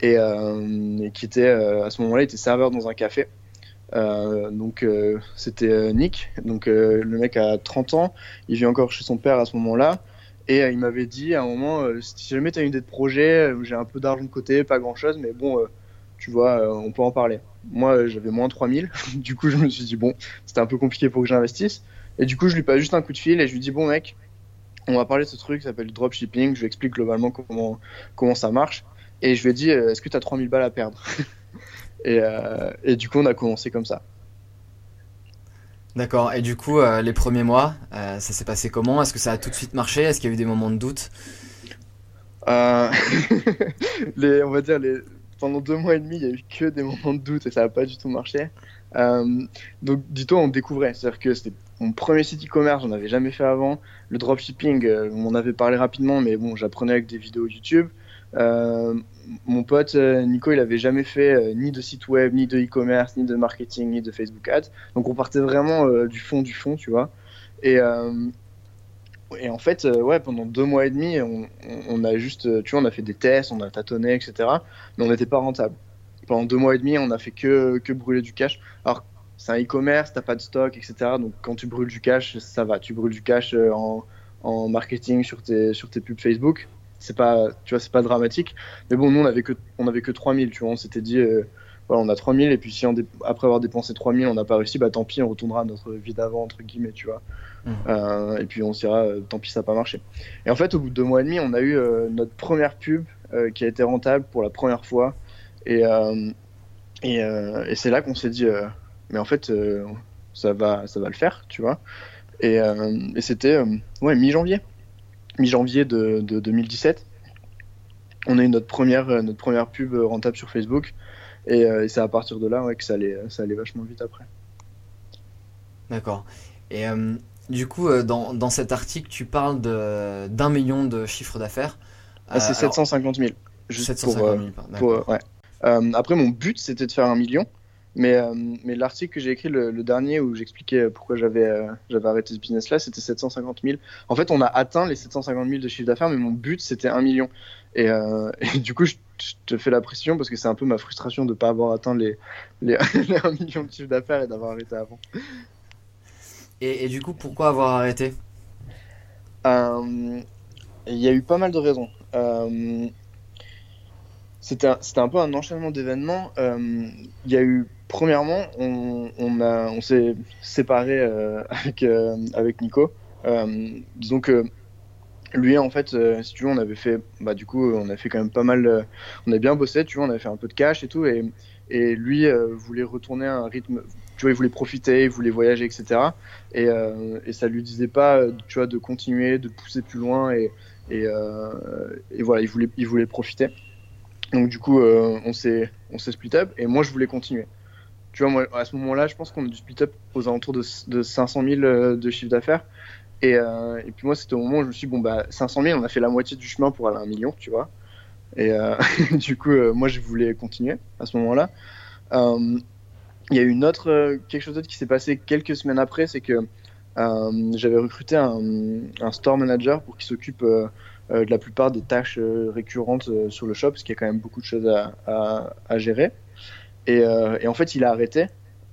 Speaker 2: Et, et qui était, à ce moment-là, était serveur dans un café. Euh, donc euh, c'était Nick, donc euh, le mec a 30 ans, il vit encore chez son père à ce moment-là, et il m'avait dit à un moment, si jamais tu as une idée de projet, j'ai un peu d'argent de côté, pas grand-chose, mais bon, tu vois, on peut en parler. Moi j'avais moins de 3000, du coup je me suis dit, bon, c'était un peu compliqué pour que j'investisse, et du coup je lui passe juste un coup de fil et je lui dis, bon mec, on va parler de ce truc qui s'appelle dropshipping, je lui explique globalement comment, comment ça marche, et je lui ai dit, est-ce que tu as 3000 balles à perdre et, euh, et, du coup, on a commencé comme ça.
Speaker 1: D'accord. Et du coup, euh, les premiers mois, euh, ça s'est passé comment? Est-ce que ça a tout de suite marché? Est-ce qu'il y a eu des moments de doute?
Speaker 2: Les, On va dire, les... pendant deux mois et demi, il n'y a eu que des moments de doute et ça n'a pas du tout marché. donc, dis-toi, on découvrait. C'est-à-dire que c'était mon premier site e-commerce, j'en avais jamais fait avant. Le dropshipping, on en avait parlé rapidement, mais bon, j'apprenais avec des vidéos YouTube. Euh, mon pote euh, Nico, il avait jamais fait euh, ni de site web, ni de e-commerce, ni de marketing, ni de Facebook Ads. Donc on partait vraiment du fond du fond, tu vois. Et, et en fait, ouais, pendant deux mois et demi, on, on, a juste, tu vois, on a fait des tests, on a tâtonné, etc. Mais on n'était pas rentable. Pendant deux mois et demi, on a fait que, que brûler du cash. Alors, c'est un e-commerce, t'as pas de stock, etc. Donc quand tu brûles du cash, ça va. Tu brûles du cash en, en marketing sur tes, sur tes pubs Facebook. C'est pas tu vois c'est pas dramatique. Mais bon nous on avait que on avait que 3000 tu vois. On s'était dit euh, voilà on a 3000 et puis si on après avoir dépensé 3000 on n'a pas réussi bah tant pis on retournera à notre vie d'avant entre guillemets tu vois. Mmh. euh, et puis on se dira euh, tant pis ça n'a pas marché. Et en fait au bout de deux mois et demi on a eu euh, notre première pub euh, qui a été rentable pour la première fois. Et et, et c'est là qu'on s'est dit mais en fait ça va ça va le faire tu vois et, et c'était ouais mi janvier mi-janvier de, de, 2017. On a eu notre première, euh, notre première pub rentable sur Facebook. Et, euh, et c'est à partir de là ouais, que ça allait, ça allait vachement vite après.
Speaker 1: D'accord. Et euh, du coup, euh, dans, dans, cet article, tu parles d'un million de chiffre d'affaires.
Speaker 2: Ah, c'est 750 000.
Speaker 1: Juste 750 000,
Speaker 2: pour, pour ouais. après, mon but, c'était de faire un million. Mais, euh, mais l'article que j'ai écrit, le, le, dernier, où j'expliquais pourquoi j'avais euh, j'avais arrêté ce business-là, c'était 750 000. En fait, on a atteint les 750 000 de chiffre d'affaires, mais mon but, c'était 1 million. Et, euh, et du coup, je, je, te fais la pression parce que c'est un peu ma frustration de ne pas avoir atteint les, les, les 1 million de chiffre d'affaires et d'avoir arrêté avant.
Speaker 1: Et, et, du coup, pourquoi avoir arrêté?
Speaker 2: Euh, Il y a eu pas mal de raisons. Euh, c'était un, peu un enchaînement d'événements. Il y a eu premièrement, on, a, s'est séparé euh, avec, euh, avec Nico. Euh, disons que lui, en fait, si tu veux, on avait fait, bah, du coup, on a fait quand même pas mal, on a bien bossé, tu vois, on avait fait un peu de cash et tout, et, lui voulait retourner à un rythme, tu vois, il voulait profiter, il voulait voyager, etc. Et, et ça lui disait pas, tu vois, de continuer, de pousser plus loin, et, et, et voilà, il voulait, il voulait profiter. Donc du coup, on s'est, on s'est split up, et moi, je voulais continuer tu vois, moi, à ce moment-là, je pense qu'on a du split up aux alentours de, de 500 000 euh, de chiffre d'affaires. Et, euh, et, puis moi, c'était au moment où je me suis dit, bon, bah, 500 000, on a fait la moitié du chemin pour aller à un million, tu vois. Et euh, du coup, euh, moi, je voulais continuer à ce moment-là. Euh, il y a eu une autre, quelque chose d'autre qui s'est passé quelques semaines après, c'est que j'avais recruté un, store manager pour qu'il s'occupe de la plupart des tâches récurrentes sur le shop, parce qu'il y a quand même beaucoup de choses à, gérer. Et, euh, en fait, il a arrêté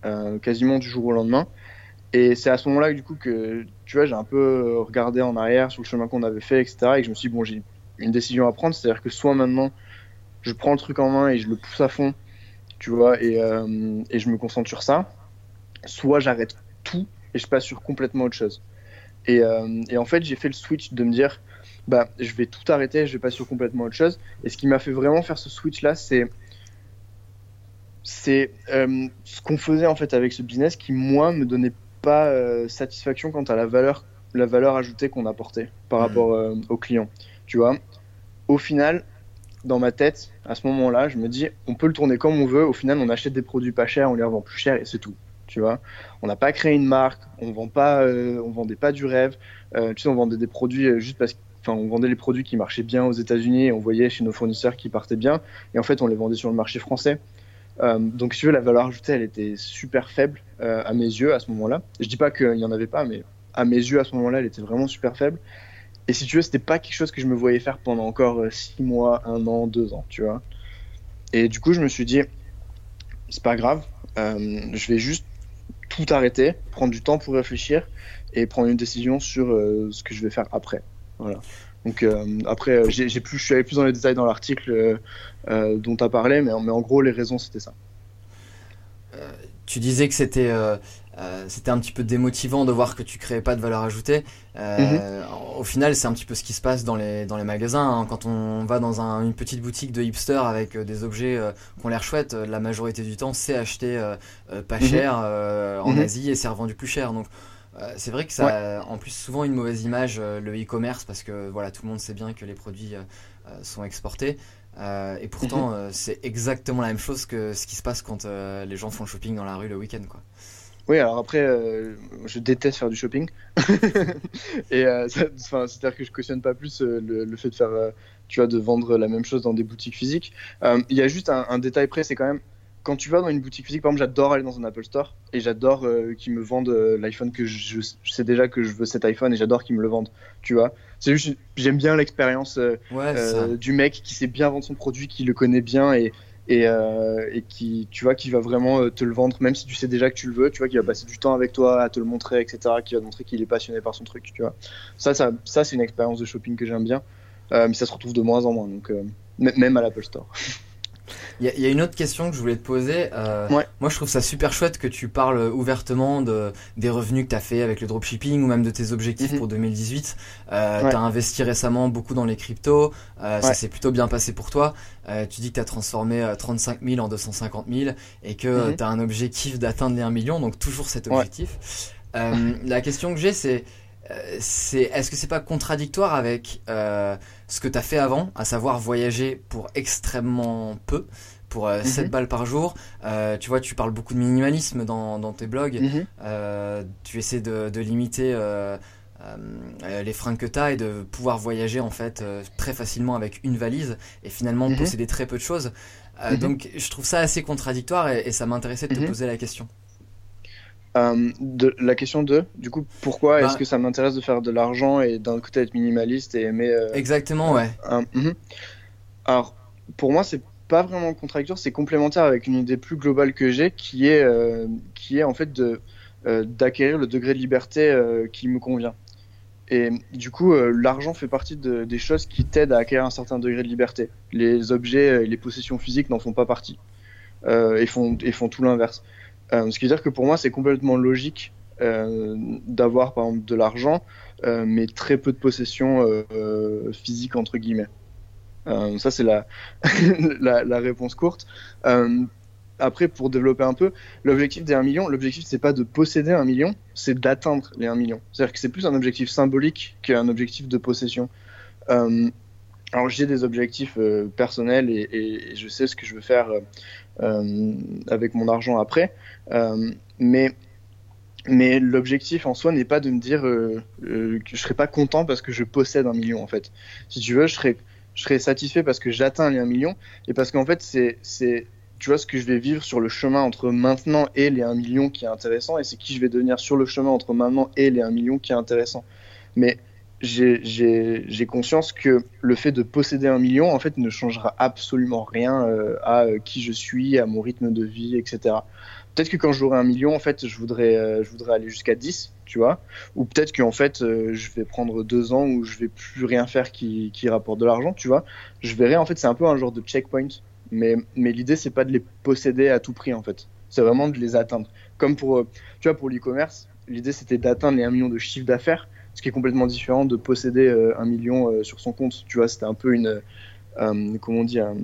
Speaker 2: euh, quasiment du jour au lendemain. Et c'est à ce moment-là du coup que tu vois, j'ai un peu regardé en arrière sur le chemin qu'on avait fait, etc. Et que je me suis dit, bon, j'ai une décision à prendre, c'est-à-dire que soit maintenant je prends le truc en main et je le pousse à fond, tu vois, et, euh, et je me concentre sur ça, soit j'arrête tout et je passe sur complètement autre chose. Euh, et en fait, j'ai fait le switch de me dire, bah, je vais tout arrêter, je vais passer sur complètement autre chose. Et ce qui m'a fait vraiment faire ce switch-là, c'est c'est euh, ce qu'on faisait en fait avec ce business qui moi me donnait pas euh, satisfaction quant à la valeur la valeur ajoutée qu'on apportait par
Speaker 1: Mhm.
Speaker 2: rapport euh, aux clients. Tu vois? Au final dans ma tête à ce moment là je me dis on peut le tourner comme on veut. Au final on achète des produits pas chers on les revend plus cher et c'est tout. Tu vois? On n'a pas créé une marque on vend pas euh, on vendait pas du rêve. Tu sais on vendait des produits juste parce que Enfin, on vendait les produits qui marchaient bien aux États-Unis on voyait chez nos fournisseurs qui partaient bien. Et en fait, on les vendait sur le marché français. Euh, donc, si tu veux, la valeur ajoutée, elle était super faible euh, à mes yeux à ce moment-là. Je dis pas qu'il n'y en avait pas, mais à mes yeux à ce moment-là, elle était vraiment super faible. Et si tu veux, c'était pas quelque chose que je me voyais faire pendant encore euh, six mois, un an, deux ans, tu vois. Et du coup, je me suis dit, c'est pas grave, euh, je vais juste tout arrêter, prendre du temps pour réfléchir et prendre une décision sur euh, ce que je vais faire après. Voilà. Donc euh, après, euh, j'ai j'ai plus, je suis allé plus dans les détails dans l'article euh, dont tu as parlé, mais, mais en gros, les raisons, c'était ça.
Speaker 1: Tu disais que c'était euh, c'était un petit peu démotivant de voir que tu créais pas de valeur ajoutée. Euh, Au final, c'est un petit peu ce qui se passe dans les dans les magasins. hein. Quand on va dans un- une petite boutique de hipster avec euh, des objets qui ont l'air chouettes, la majorité du temps, c'est acheté pas
Speaker 2: Mhm.
Speaker 1: cher en
Speaker 2: Mhm.
Speaker 1: Asie et c'est revendu plus cher. Donc euh, c'est vrai que ça a en plus souvent une mauvaise image euh, le e-commerce parce que voilà tout le monde sait bien que les produits euh, sont exportés. Et pourtant,
Speaker 2: Mhm.
Speaker 1: c'est exactement la même chose que ce qui se passe quand les gens font le shopping dans la rue le week-end, quoi.
Speaker 2: Oui, alors après, je déteste faire du shopping. et c'est-à-dire que je cautionne pas plus le, le fait de faire, tu vois, de vendre la même chose dans des boutiques physiques. Il y a juste un, un détail près, c'est quand même quand tu vas dans une boutique physique, par exemple, j'adore aller dans un Apple Store et j'adore euh, qu'ils me vendent euh, l'iPhone que je, je sais déjà que je veux cet iPhone et j'adore qu'ils me le vendent. Tu vois, c'est juste, j'aime bien l'expérience euh,
Speaker 1: Ouais,
Speaker 2: du mec qui sait bien vendre son produit, qui le connaît bien et, et, et qui, tu vois, qui va vraiment te le vendre, même si tu sais déjà que tu le veux, tu vois, qui va passer du temps avec toi à te le montrer, etc., qui va te montrer qu'il est passionné par son truc, tu vois. Ça, ça, ça c'est une expérience de shopping que j'aime bien, mais ça se retrouve de moins en moins, donc même à l'Apple Store.
Speaker 1: Il y, a- il y a une autre question que je voulais te poser. Euh,
Speaker 2: Ouais.
Speaker 1: Moi, je trouve ça super chouette que tu parles ouvertement de, des revenus que tu as fait avec le dropshipping ou même de tes objectifs
Speaker 2: Mhm.
Speaker 1: pour 2018. Euh,
Speaker 2: Ouais.
Speaker 1: Tu as investi récemment beaucoup dans les cryptos. Euh, Ça s'est plutôt bien passé pour toi. Euh, tu dis que tu as transformé euh, 35 000 en 250 000 et que
Speaker 2: Mhm.
Speaker 1: tu as un objectif d'atteindre les 1 million, donc toujours cet objectif. La question que j'ai, c'est c'est est-ce que c'est pas contradictoire avec ce que tu as fait avant, à savoir voyager pour extrêmement peu, pour euh, 7
Speaker 2: Mhm.
Speaker 1: balles par jour Euh, Tu vois, tu parles beaucoup de minimalisme dans, dans tes blogs.
Speaker 2: Mhm.
Speaker 1: Euh, tu essaies de, de limiter euh, euh, les fringues que tu as et de pouvoir voyager en fait euh, très facilement avec une valise et finalement
Speaker 2: Mhm.
Speaker 1: posséder très peu de choses. Euh. Donc je trouve ça assez contradictoire et, et ça m'intéressait de te poser la question.
Speaker 2: Euh, de, la question de, du coup, pourquoi
Speaker 1: Bah-
Speaker 2: est-ce que ça m'intéresse de faire de l'argent et d'un côté être minimaliste et aimer euh,
Speaker 1: Exactement, ouais.
Speaker 2: Euh, mhm. Alors, pour moi, c'est pas vraiment contradictoire, c'est complémentaire avec une idée plus globale que j'ai, qui est, qui est en fait de d'acquérir le degré de liberté qui me convient. Et du coup, l'argent fait partie de- des choses qui t'aident à acquérir un certain degré de liberté. Les objets et les possessions physiques n'en font pas partie et, font, et font tout l'inverse. Euh, ce qui veut dire que pour moi, c'est complètement logique euh, d'avoir par exemple de l'argent, euh, mais très peu de possessions euh, physiques entre guillemets. Ça, c'est la, réponse courte. Après, pour développer un peu, l'objectif des 1 million, l'objectif, c'est pas de posséder un million, c'est d'atteindre les 1 million. C'est-à-dire que c'est plus un objectif symbolique qu'un objectif de possession. Alors, j'ai des objectifs personnels et, je sais ce que je veux faire avec mon argent après. Euh, mais mais l'objectif en soi n'est pas de me dire euh, euh, que je serais pas content parce que je possède un million en fait. Si tu veux, je serais je serais satisfait parce que j'atteins les 1 million et parce qu'en fait, c'est, c'est, tu vois, ce que je vais vivre sur le chemin entre maintenant et les 1 million qui est intéressant et c'est qui je vais devenir sur le chemin entre maintenant et les 1 million qui est intéressant. Mais j'ai, conscience que le fait de posséder un million, en fait, ne changera absolument rien euh, à euh, qui je suis, à mon rythme de vie, etc. Peut-être que quand j'aurai un million, en fait, je voudrais, euh, je voudrais aller jusqu'à 10, tu vois. Ou peut-être qu'en fait, je vais prendre deux ans où je vais plus rien faire qui, qui rapporte de l'argent, tu vois. Je verrai, en fait, c'est un peu un genre de checkpoint. Mais, mais l'idée, c'est pas de les posséder à tout prix, en fait. C'est vraiment de les atteindre. Comme pour, tu vois, pour l'e-commerce, l'idée c'était d'atteindre les 1 million de chiffre d'affaires, ce qui est complètement différent de posséder euh, un million euh, sur son compte. Tu vois, c'était un peu une, euh, comment on dit, un-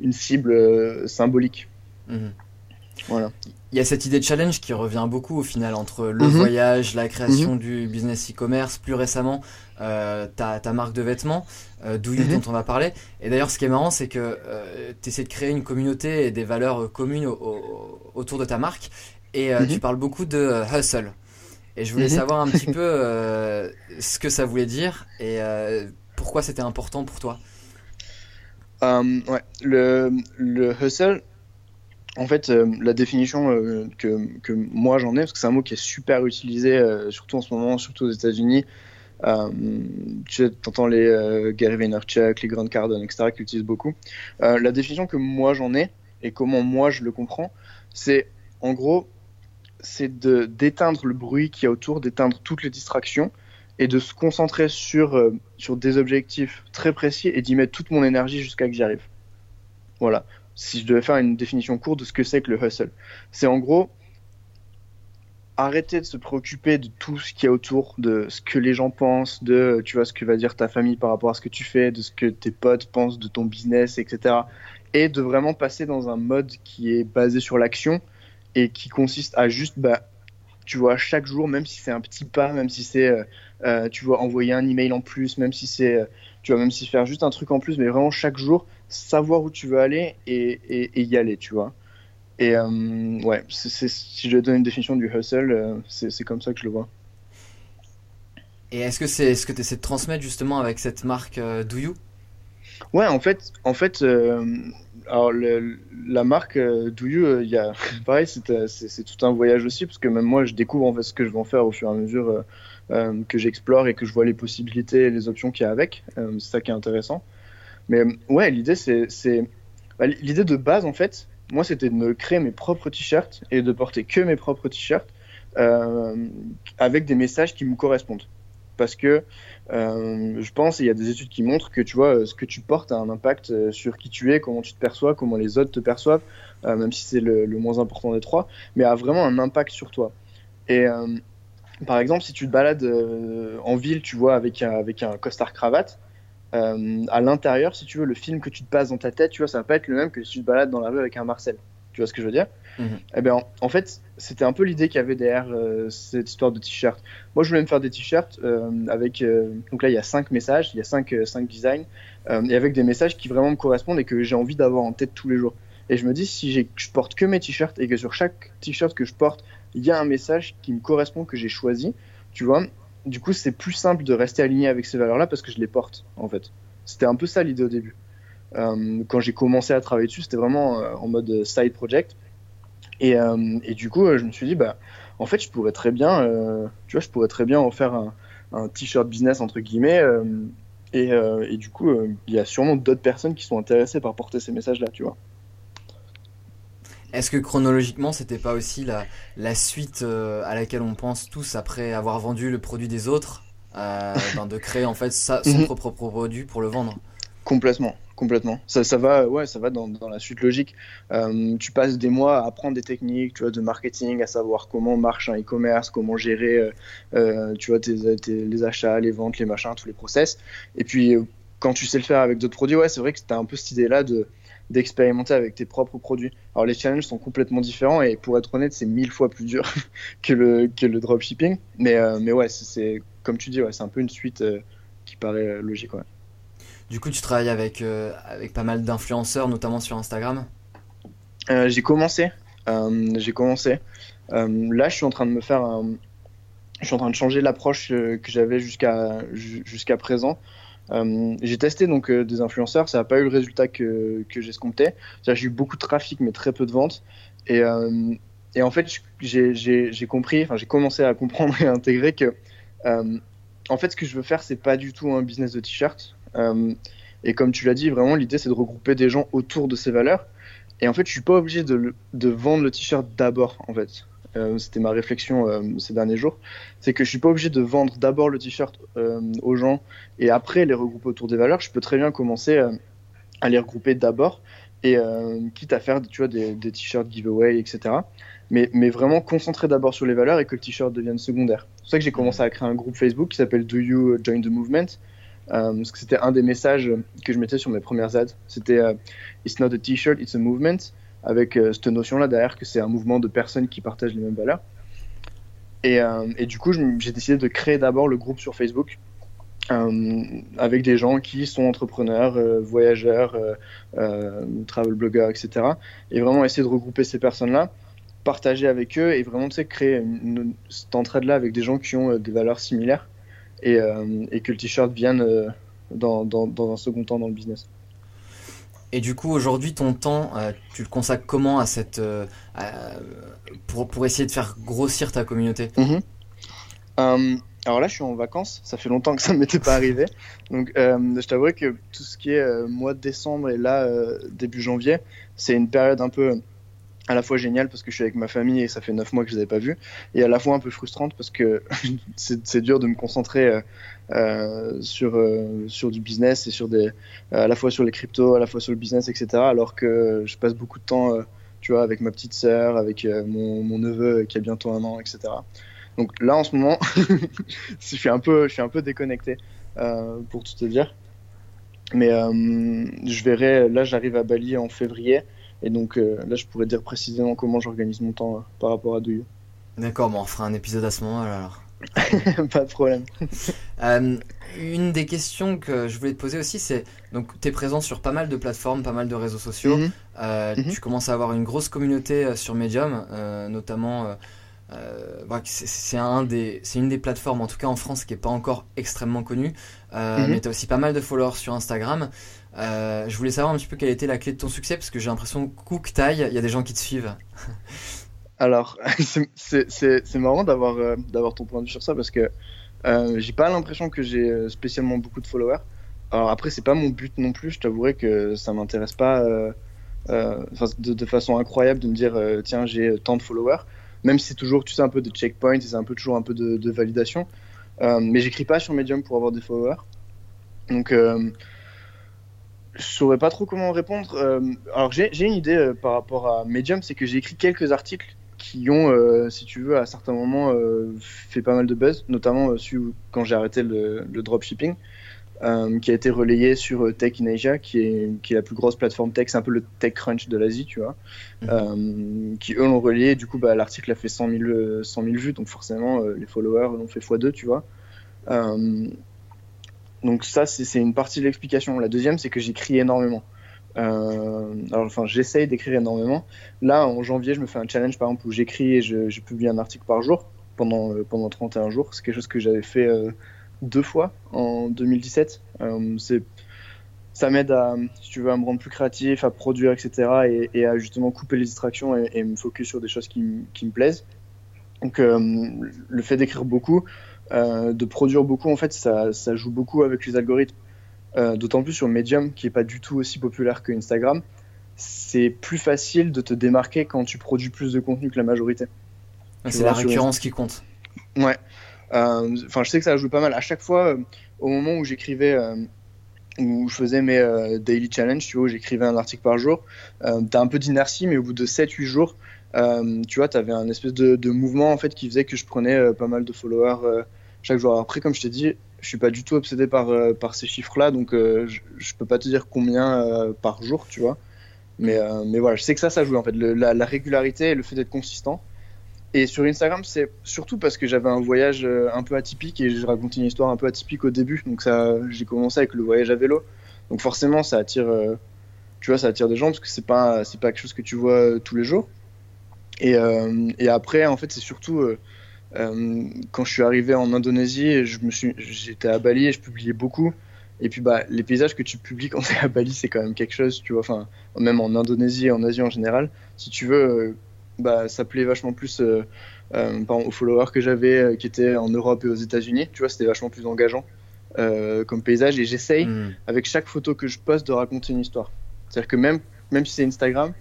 Speaker 2: une cible euh, symbolique.
Speaker 1: Mhm.
Speaker 2: Voilà.
Speaker 1: Il y a cette idée de challenge qui revient beaucoup au final entre le
Speaker 2: Mhm.
Speaker 1: voyage, la création du business e-commerce, plus récemment euh, ta, ta marque de vêtements, euh, Do You
Speaker 2: Mhm.
Speaker 1: dont on a parlé. Et d'ailleurs, ce qui est marrant, c'est que tu essaies de créer une communauté et des valeurs euh, communes au- au- autour de ta marque. Et euh,
Speaker 2: Mhm.
Speaker 1: tu parles beaucoup de euh, hustle. Et je voulais
Speaker 2: Mhm.
Speaker 1: savoir un petit peu euh, ce que ça voulait dire et euh, pourquoi c'était important pour toi.
Speaker 2: Euh, ouais, le, le hustle, en fait, euh, la définition euh, que, que moi j'en ai, parce que c'est un mot qui est super utilisé, euh, surtout en ce moment, surtout aux États-Unis. Euh, tu entends les euh, Gary Vaynerchuk, les Grant Cardone, etc., qui l'utilisent beaucoup. Euh, la définition que moi j'en ai et comment moi je le comprends, c'est en gros, c'est de d'éteindre le bruit qu'il y a autour, d'éteindre toutes les distractions et de se concentrer sur, euh, sur des objectifs très précis et d'y mettre toute mon énergie jusqu'à que j'y arrive. Voilà. Si je devais faire une définition courte de ce que c'est que le hustle, c'est en gros arrêter de se préoccuper de tout ce qu'il y a autour, de ce que les gens pensent, de tu vois ce que va dire ta famille par rapport à ce que tu fais, de ce que tes potes pensent de ton business, etc. Et de vraiment passer dans un mode qui est basé sur l'action et qui consiste à juste bah, tu vois, chaque jour, même si c'est un petit pas, même si c'est, euh, euh, tu vois, envoyer un email en plus, même si c'est, euh, tu vois, même si faire juste un truc en plus, mais vraiment chaque jour, savoir où tu veux aller et, et, et y aller, tu vois. Et euh, ouais, si je dois donner une définition du hustle, euh, c'est, comme ça que je le vois.
Speaker 1: Et est-ce que c'est ce que tu essaies de transmettre justement avec cette marque Do You?
Speaker 2: Ouais, en fait, en fait, alors la marque euh, Do You, euh, il a, pareil, c'est, euh, tout un voyage aussi, parce que même moi, je découvre en fait ce que je vais en faire au fur et à mesure euh, euh, que j'explore et que je vois les possibilités et les options qu'il y a avec. Euh, c'est ça qui est intéressant. Mais euh, ouais, l'idée, c'est, bah, l'idée de base, en fait, moi, c'était de me créer mes propres t-shirts et de porter que mes propres t-shirts euh, avec des messages qui me correspondent. Parce que euh, je pense, il y a des études qui montrent que tu vois, euh, ce que tu portes a un impact euh, sur qui tu es, comment tu te perçois, comment les autres te perçoivent, même si c'est le, moins important des trois, mais a vraiment un impact sur toi. Et par exemple, si tu te balades en ville, tu vois, avec un, avec un costard cravate, à l'intérieur, si tu veux, le film que tu te passes dans ta tête, tu vois, ça va pas être le même que si tu te balades dans la rue avec un Marcel. Tu vois ce que je veux dire
Speaker 1: Mhm.
Speaker 2: Eh ben, en, en fait, c'était un peu l'idée qu'il y avait derrière euh, cette histoire de t-shirt. Moi, je voulais me faire des t-shirts euh, avec. euh, donc là, il y a cinq messages, il y a cinq, euh, cinq designs, et avec des messages qui vraiment me correspondent et que j'ai envie d'avoir en tête tous les jours. Et je me dis, si je porte que mes t-shirts et que sur chaque t-shirt que je porte, il y a un message qui me correspond, que j'ai choisi, tu vois, du coup, c'est plus simple de rester aligné avec ces valeurs-là parce que je les porte, en fait. C'était un peu ça l'idée au début. Euh, quand j'ai commencé à travailler dessus, c'était vraiment euh, en mode side project. Et, euh, et du coup, euh, je me suis dit, bah, en fait, je pourrais très bien, euh, tu vois, je pourrais très bien en faire un, un t-shirt business entre guillemets. euh, et, euh, et du coup, euh, il y a sûrement d'autres personnes qui sont intéressées par porter ces messages-là, tu vois.
Speaker 1: Est-ce que chronologiquement, c'était pas aussi la, la suite euh, à laquelle on pense tous après avoir vendu le produit des autres euh, ben, de créer en fait sa- son
Speaker 2: Mhm.
Speaker 1: propre produit pour le vendre?
Speaker 2: Complètement, complètement. Ça, va, ouais, ça va dans, la suite logique. Euh, tu passes des mois à apprendre des techniques, tu vois, de marketing, à savoir comment marche un e-commerce, comment gérer, euh, euh, tu vois, tes, les achats, les ventes, les machins, tous les process. Et puis, quand tu sais le faire avec d'autres produits, ouais, c'est vrai que t'as un peu cette idée-là de d'expérimenter avec tes propres produits. Alors les challenges sont complètement différents et pour être honnête, c'est mille fois plus dur que le que le dropshipping. Mais mais ouais, c'est- comme tu dis, ouais, c'est un peu une suite qui paraît logique.
Speaker 1: Du coup, tu travailles avec, euh, avec pas mal d'influenceurs, notamment sur Instagram.
Speaker 2: Euh, j'ai commencé. Euh, j'ai commencé. Là, je suis en train de me faire. Je suis en train de changer l'approche que j'avais jusqu'à ju- jusqu'à présent. J'ai testé donc des influenceurs, ça n'a pas eu le résultat que, que j'escomptais. J'ai eu beaucoup de trafic, mais très peu de ventes. Et, et en fait, j'ai- compris, enfin, j'ai commencé à comprendre et à intégrer que, en fait, ce que je veux faire, c'est pas du tout un business de t-shirt. Euh, et comme tu l'as dit, vraiment, l'idée, c'est de regrouper des gens autour de ces valeurs. Et en fait, je suis pas obligé de, vendre le t-shirt d'abord, en fait. Euh, C'était ma réflexion euh, ces derniers jours. C'est que je suis pas obligé de vendre d'abord le t-shirt aux gens et après les regrouper autour des valeurs. Je peux très bien commencer à les regrouper d'abord et quitte à faire tu vois, des, des t-shirts giveaway, etc. Mais, mais vraiment concentrer d'abord sur les valeurs et que le t-shirt devienne secondaire. C'est pour ça que j'ai commencé à créer un groupe Facebook qui s'appelle Do You Join the Movement? Parce que c'était un des messages que je mettais sur mes premières ads. C'était It's not a t-shirt, it's a movement avec cette notion-là derrière que c'est un mouvement de personnes qui partagent les mêmes valeurs. Et, du coup, j'ai décidé de créer d'abord le groupe sur Facebook euh, avec des gens qui sont entrepreneurs, euh, voyageurs, euh, travel blogueurs, etc. Et vraiment essayer de regrouper ces personnes-là, partager avec eux et vraiment créer une, cette entraide-là avec des gens qui ont des valeurs similaires et, et que le t-shirt vienne dans, dans, dans, un second temps dans le business.
Speaker 1: Et du coup, aujourd'hui, ton temps, tu le consacres comment à cette, pour, pour essayer de faire grossir ta communauté?
Speaker 2: Mm-hmm. Alors là, je suis en vacances. Ça fait longtemps que ça ne m'était pas arrivé. Donc, euh, je t'avoue que tout ce qui est euh, mois de décembre et là, euh, début janvier, c'est une période un peu à la fois géniale parce que je suis avec ma famille et ça fait 9 mois que je ne les avais pas vus, et à la fois un peu frustrante parce que c'est dur de me concentrer sur, sur du business et sur des, à la fois sur les cryptos, à la fois sur le business, etc. Alors que je passe beaucoup de temps, tu vois, avec ma petite sœur, avec mon, mon, neveu qui a bientôt un an, etc. Donc là, en ce moment, je, suis un peu, je suis un peu déconnecté, euh, pour tout te dire. Mais euh, je verrai, là, j'arrive à Bali en février. Et donc euh, là, je pourrais dire précisément comment j'organise mon temps par rapport à Douyou.
Speaker 1: D'accord, bon, on fera un épisode à ce moment-là alors.
Speaker 2: pas de problème.
Speaker 1: une des questions que je voulais te poser aussi, c'est donc tu es présent sur pas mal de plateformes, pas mal de réseaux sociaux. Mhm. Mhm. Tu commences à avoir une grosse communauté sur Medium, notamment euh, bah, c'est un des, une des plateformes, en tout cas en France, qui est pas encore extrêmement connue. Euh, mhm. Mais tu as aussi pas mal de followers sur Instagram. Euh, je voulais savoir un petit peu quelle était la clé de ton succès, parce que j'ai l'impression que taille, il y a des gens qui te suivent.
Speaker 2: Alors, c'est marrant d'avoir d'avoir ton point de vue sur ça, parce que j'ai pas l'impression que j'ai spécialement beaucoup de followers. Alors après, c'est pas mon but non plus. Je t'avouerai que ça m'intéresse pas de, de, façon incroyable de me dire tiens j'ai tant de followers même si c'est toujours, tu sais, un peu de checkpoint, c'est un peu toujours un peu de, validation. Euh, mais j'écris pas sur Medium pour avoir des followers. Donc, euh, je saurais pas trop comment répondre. Euh, alors, j'ai une idée euh, par rapport à Medium, c'est que j'ai écrit quelques articles qui ont, si tu veux, à certains moments fait pas mal de buzz, notamment celui quand j'ai arrêté le, le dropshipping. Euh, qui a été relayé sur euh, Tech in Asia, qui est, qui est la plus grosse plateforme tech, c'est un peu le TechCrunch de l'Asie, tu vois, euh, qui eux l'ont relayé. Du coup, bah, l'article a fait 100 000, 100 000 vues, donc forcément, les followers l'ont fait x2, tu vois. Donc ça, c'est une partie de l'explication. La deuxième, c'est que j'écris énormément. alors, enfin, j'essaye d'écrire énormément. Là, en janvier, je me fais un challenge, par exemple, où j'écris et je, je, publie un article par jour pendant, pendant 31 jours. C'est quelque chose que j'avais fait deux fois en 2017. Euh, ça m'aide à, si tu veux, à me rendre plus créatif, à produire, etc. Et, à justement couper les distractions et, me focus sur des choses qui, qui me plaisent. Donc euh, le fait d'écrire beaucoup, euh, de produire beaucoup, en fait, ça, ça, joue beaucoup avec les algorithmes. D'autant plus sur Medium, qui est pas du tout aussi populaire que Instagram. C'est plus facile de te démarquer quand tu produis plus de contenu que la majorité.
Speaker 1: C'est la récurrence qui compte.
Speaker 2: Ouais. Euh, enfin, je sais que ça a joué pas mal. À chaque fois, euh, au moment où j'écrivais euh, où je faisais mes daily challenge, tu vois, j'écrivais un article par jour. Euh, tu as un peu d'inertie, mais au bout de 7-8 jours, tu vois, tu avais un espèce de, mouvement en fait qui faisait que je prenais pas mal de followers chaque jour. Après, comme je t'ai dit, je suis pas du tout obsédé par, par ces chiffres-là, donc je, je, peux pas te dire combien par jour, tu vois. Mais, mais voilà, je sais que ça, ça joue en fait. la, la, régularité et le fait d'être consistant. Et sur Instagram, c'est surtout parce que j'avais un voyage euh, un peu atypique et j'ai raconté une histoire un peu atypique au début. Donc ça, j'ai commencé avec le voyage à vélo. Donc forcément, ça attire, euh, tu vois, ça attire des gens parce que c'est pas, c'est pas quelque chose que tu vois euh, tous les jours. Et, et, après, en fait, c'est surtout quand je suis arrivé en Indonésie, je me suis, j'étais à Bali et je publiais beaucoup. Et puis bah, les paysages que tu publies quand tu es à Bali, c'est quand même quelque chose, tu vois. Enfin, même en Indonésie et en Asie en général, si tu veux bah, ça plaît vachement plus euh, euh, aux followers que j'avais euh, qui étaient en Europe et aux États-Unis. Tu vois, c'était vachement plus engageant comme paysage. Et j'essaye, hmm. avec chaque photo que je poste, de raconter une histoire. C'est-à-dire que même, même si c'est Instagram,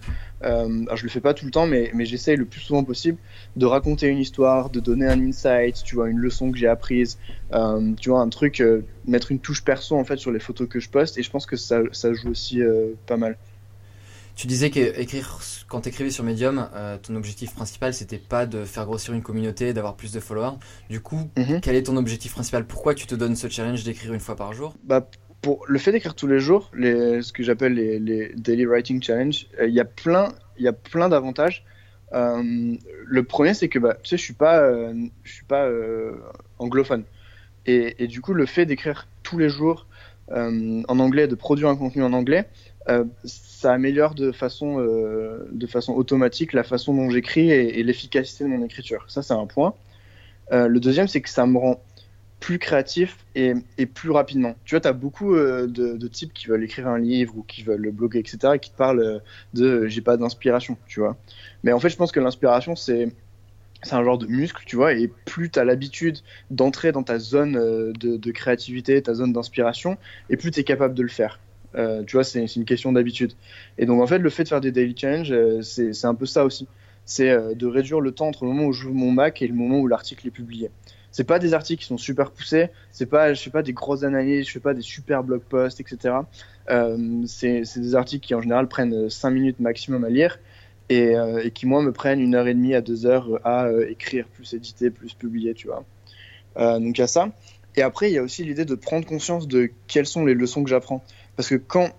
Speaker 2: alors je le fais pas tout le temps, mais, mais j'essaye le plus souvent possible de raconter une histoire, de donner un insight, tu vois, une leçon que j'ai apprise, tu vois, un truc, mettre une touche perso en fait sur les photos que je poste, et je pense que ça, ça joue aussi pas mal.
Speaker 1: Tu disais qu'écrire, quand tu écrivais sur Medium, euh, ton objectif principal, c'était pas de faire grossir une communauté, d'avoir plus de followers. Du coup,
Speaker 2: Mhm.
Speaker 1: quel est ton objectif principal? Pourquoi tu te donnes ce challenge d'écrire une fois par jour?
Speaker 2: Bah, pour le fait d'écrire tous les jours, ce que j'appelle les, daily writing challenge, euh, il y a plein, plein d'avantages. Euh, le premier, c'est que bah, tu sais, je suis pas, euh, je suis pas anglophone, et, du coup, le fait d'écrire tous les jours en anglais, de produire un contenu en anglais, ça améliore de façon, de façon automatique la façon dont j'écris et, l'efficacité de mon écriture. Ça, c'est un point. Le deuxième, c'est que ça me rend plus créatif et, plus rapidement. Tu vois, tu as beaucoup euh, de, types qui veulent écrire un livre ou qui veulent bloguer, etc., et qui te parlent euh, de euh, j'ai pas d'inspiration, tu vois. Mais en fait, je pense que l'inspiration, c'est un genre de muscle, tu vois, et plus tu as l'habitude d'entrer dans ta zone de, créativité, ta zone d'inspiration, et plus tu es capable de le faire. Tu vois, c'est une question d'habitude. Et donc, en fait, le fait de faire des daily challenges, c'est un peu ça aussi. C'est de réduire le temps entre le moment où j'ouvre mon Mac et le moment où l'article est publié. C'est pas des articles qui sont super poussés, c'est pas, je fais pas des grosses analyses, je fais pas des super blog posts, etc. Euh, c'est des articles qui en général prennent 5 minutes maximum à lire et, euh, et qui moi me prennent une heure et demie à deux heures à euh, écrire, plus éditer, plus publier, tu vois. Euh, donc il y a ça. Et après il y a aussi l'idée de prendre conscience de quelles sont les leçons que j'apprends. Parce que quand,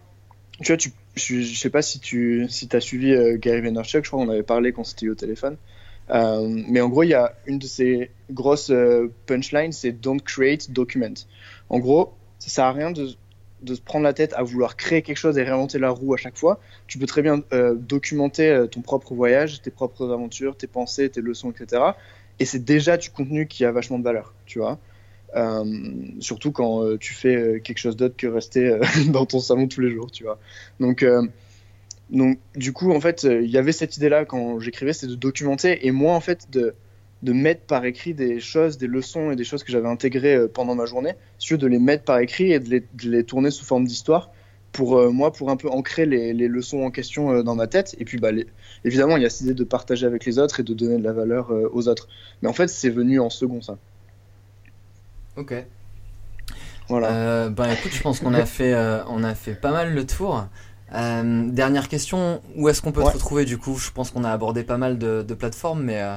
Speaker 2: tu vois, je, je sais pas si tu si as suivi euh, Gary Vaynerchuk, je crois qu'on avait parlé quand c'était au téléphone. Euh, mais en gros, il y a une de ces grosses euh, punchlines, c'est Don't create, document. En gros, ça sert à rien de, de se prendre la tête à vouloir créer quelque chose et réinventer la roue à chaque fois. Tu peux très bien euh, documenter euh, ton propre voyage, tes propres aventures, tes pensées, tes leçons, etc. Et c'est déjà du contenu qui a vachement de valeur, tu vois. Euh, surtout quand euh, tu fais quelque chose d'autre que rester dans ton salon tous les jours, tu vois. Donc, donc du coup, en fait, euh, il y avait cette idée-là quand j'écrivais, c'est de documenter et moi, en fait, de, de mettre par écrit des choses, des leçons et des choses que j'avais intégrées euh, pendant ma journée, veux, de les mettre par écrit et de les, de les tourner sous forme d'histoire pour euh, moi, pour un peu ancrer les, les leçons en question euh, dans ma tête. Et puis, bah, les- évidemment, il y a cette idée de partager avec les autres et de donner de la valeur euh, aux autres. Mais en fait, c'est venu en second, ça.
Speaker 1: Ok.
Speaker 2: Voilà.
Speaker 1: Bah écoute, je pense qu'on a fait, on a fait pas mal le tour. Euh, dernière question, où est-ce qu'on peut
Speaker 2: Ouais.
Speaker 1: te retrouver du coup? Je pense qu'on a abordé pas mal de, de plateformes, mais euh,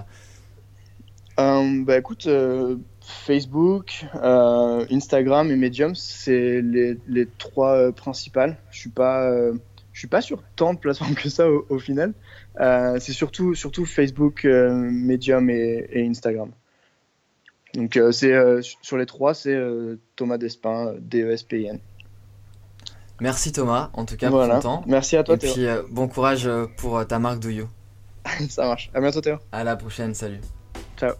Speaker 2: Euh, bah écoute, euh, Facebook, Instagram et Medium, c'est les, les trois principales. Je suis pas, je suis pas sur tant de plateformes que ça au, au final. C'est surtout, surtout Facebook, Medium et, et Instagram. Donc c'est sur les trois, c'est Thomas Despin, euh, D-E-S-P-I-N.
Speaker 1: Merci Thomas, en tout cas
Speaker 2: Voilà.
Speaker 1: pour ton temps.
Speaker 2: Merci à toi
Speaker 1: Et
Speaker 2: Théo.
Speaker 1: puis euh, bon courage euh, pour euh, ta marque Douillou.
Speaker 2: Ça marche. À bientôt Théo.
Speaker 1: À la prochaine, salut.
Speaker 2: Ciao.